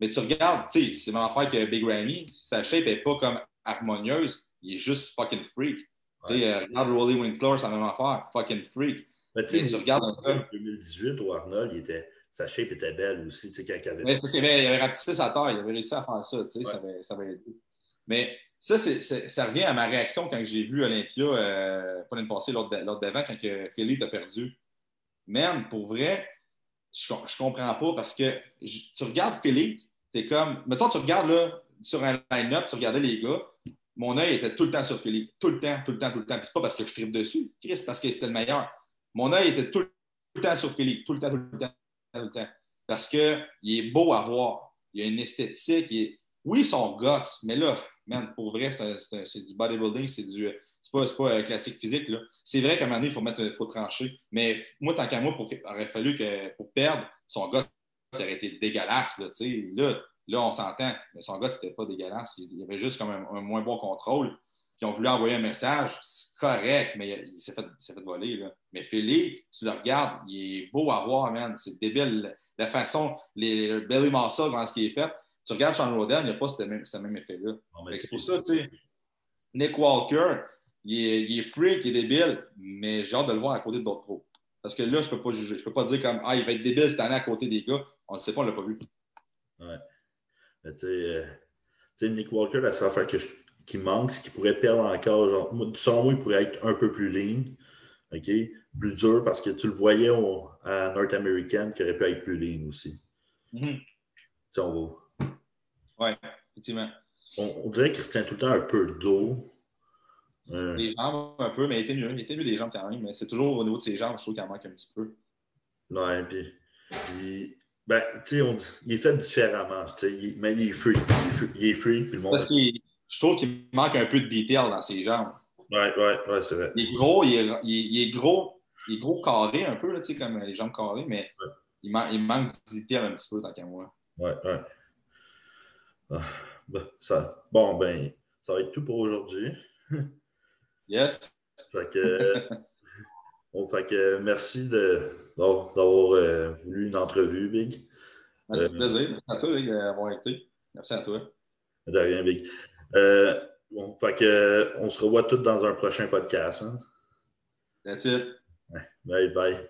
Mais tu regardes, tu sais, c'est même affaire que Big Ramy, sa shape n'est pas comme harmonieuse, il est juste fucking freak. Tu sais, regarde Rolly Winkler, c'est la même affaire, fucking freak. Mais tu regardes un peu. En 2018, au Arnold, il était sa shape était belle aussi, tu sais, quand il avait... Mais c'est parce qu'il avait, avait rapetissé sa taille, il avait réussi à faire ça, tu sais, ça, avait, ça avait aidé. Mais ça, ça revient à ma réaction quand j'ai vu Olympia, euh, pas l'année passée, l'autre d'avant, quand Philly t'a perdu. Man, pour vrai, je, je comprends pas parce que tu regardes Philly, t'es comme, mettons, tu regardes là, sur un line-up, tu regardais les gars, mon œil était tout le temps sur Philly, tout le temps, tout le temps, tout le temps. Puis c'est pas parce que je tripe dessus, c'est parce que c'était le meilleur. Mon œil était tout le temps sur Philly, tout le temps, tout le temps le temps. Parce qu'il est beau à voir. Il a une esthétique. est... Oui, son guts, mais là, man, pour vrai, c'est du bodybuilding, c'est du. C'est pas, pas un classique physique. C'est vrai qu'à un moment donné, il faut, mettre, faut trancher. Mais moi, tant qu'à moi, pour, il aurait fallu que pour perdre, son gars, ça aurait été dégueulasse. Là, là, là, on s'entend. Mais son gars, c'était pas dégueulasse. Il y avait juste comme un moins bon contrôle qui ont voulu envoyer un message, c'est correct, mais il s'est fait, fait, voler. Là. Mais Philippe, tu le regardes, il est beau à voir, man. C'est débile. La façon, les, belly muscle dans ce qui est fait. Tu regardes Sean Roden, il n'y a pas ce même, ce même effet-là. C'est pour ça, tu sais, Nick Walker, il est, il est, freak, il est débile, mais j'ai hâte de le voir à côté d'autres pros. Parce que là, je ne peux pas juger. Je ne peux pas dire comme Ah, il va être débile cette année à côté des gars. On ne le sait pas, on ne l'a pas vu. Ouais. Tu sais, euh, Nick Walker, la seule affaire que je qui manque, c'est qu'il pourrait perdre encore. Genre, selon moi, il pourrait être un peu plus lean. OK? Plus dur parce que tu le voyais à North American qui aurait pu être plus lean aussi. Mm on Oui, effectivement. On, dirait qu'il retient tout le temps un peu d'eau. Les jambes un peu, mais il était mieux. Il était mieux des jambes quand même. Mais c'est toujours au niveau de ses jambes, je trouve qu'il en manque un petit peu. Ouais, puis, puis ben, tu sais, il est fait différemment. Il, mais il est free. Il est free, puis le monde. Parce que je trouve qu'il manque un peu de detail dans ses jambes. Ouais, ouais, ouais, c'est vrai. Il est gros, il est, il est, gros, il est gros carré un peu, là, comme les jambes carrées, mais il, il, manque de detail un petit peu tant qu'à moi. Ouais, ouais. Ah, ben, ça, bon, ben, ça va être tout pour aujourd'hui. yes. Fait que, bon, fait que merci d'avoir euh, voulu une entrevue, Big. Ça fait plaisir. Merci à toi, Big, d'avoir été. Merci à toi. De rien, Big. Euh, bon, fait que, on se revoit tous dans un prochain podcast. Hein? That's it. Bye bye.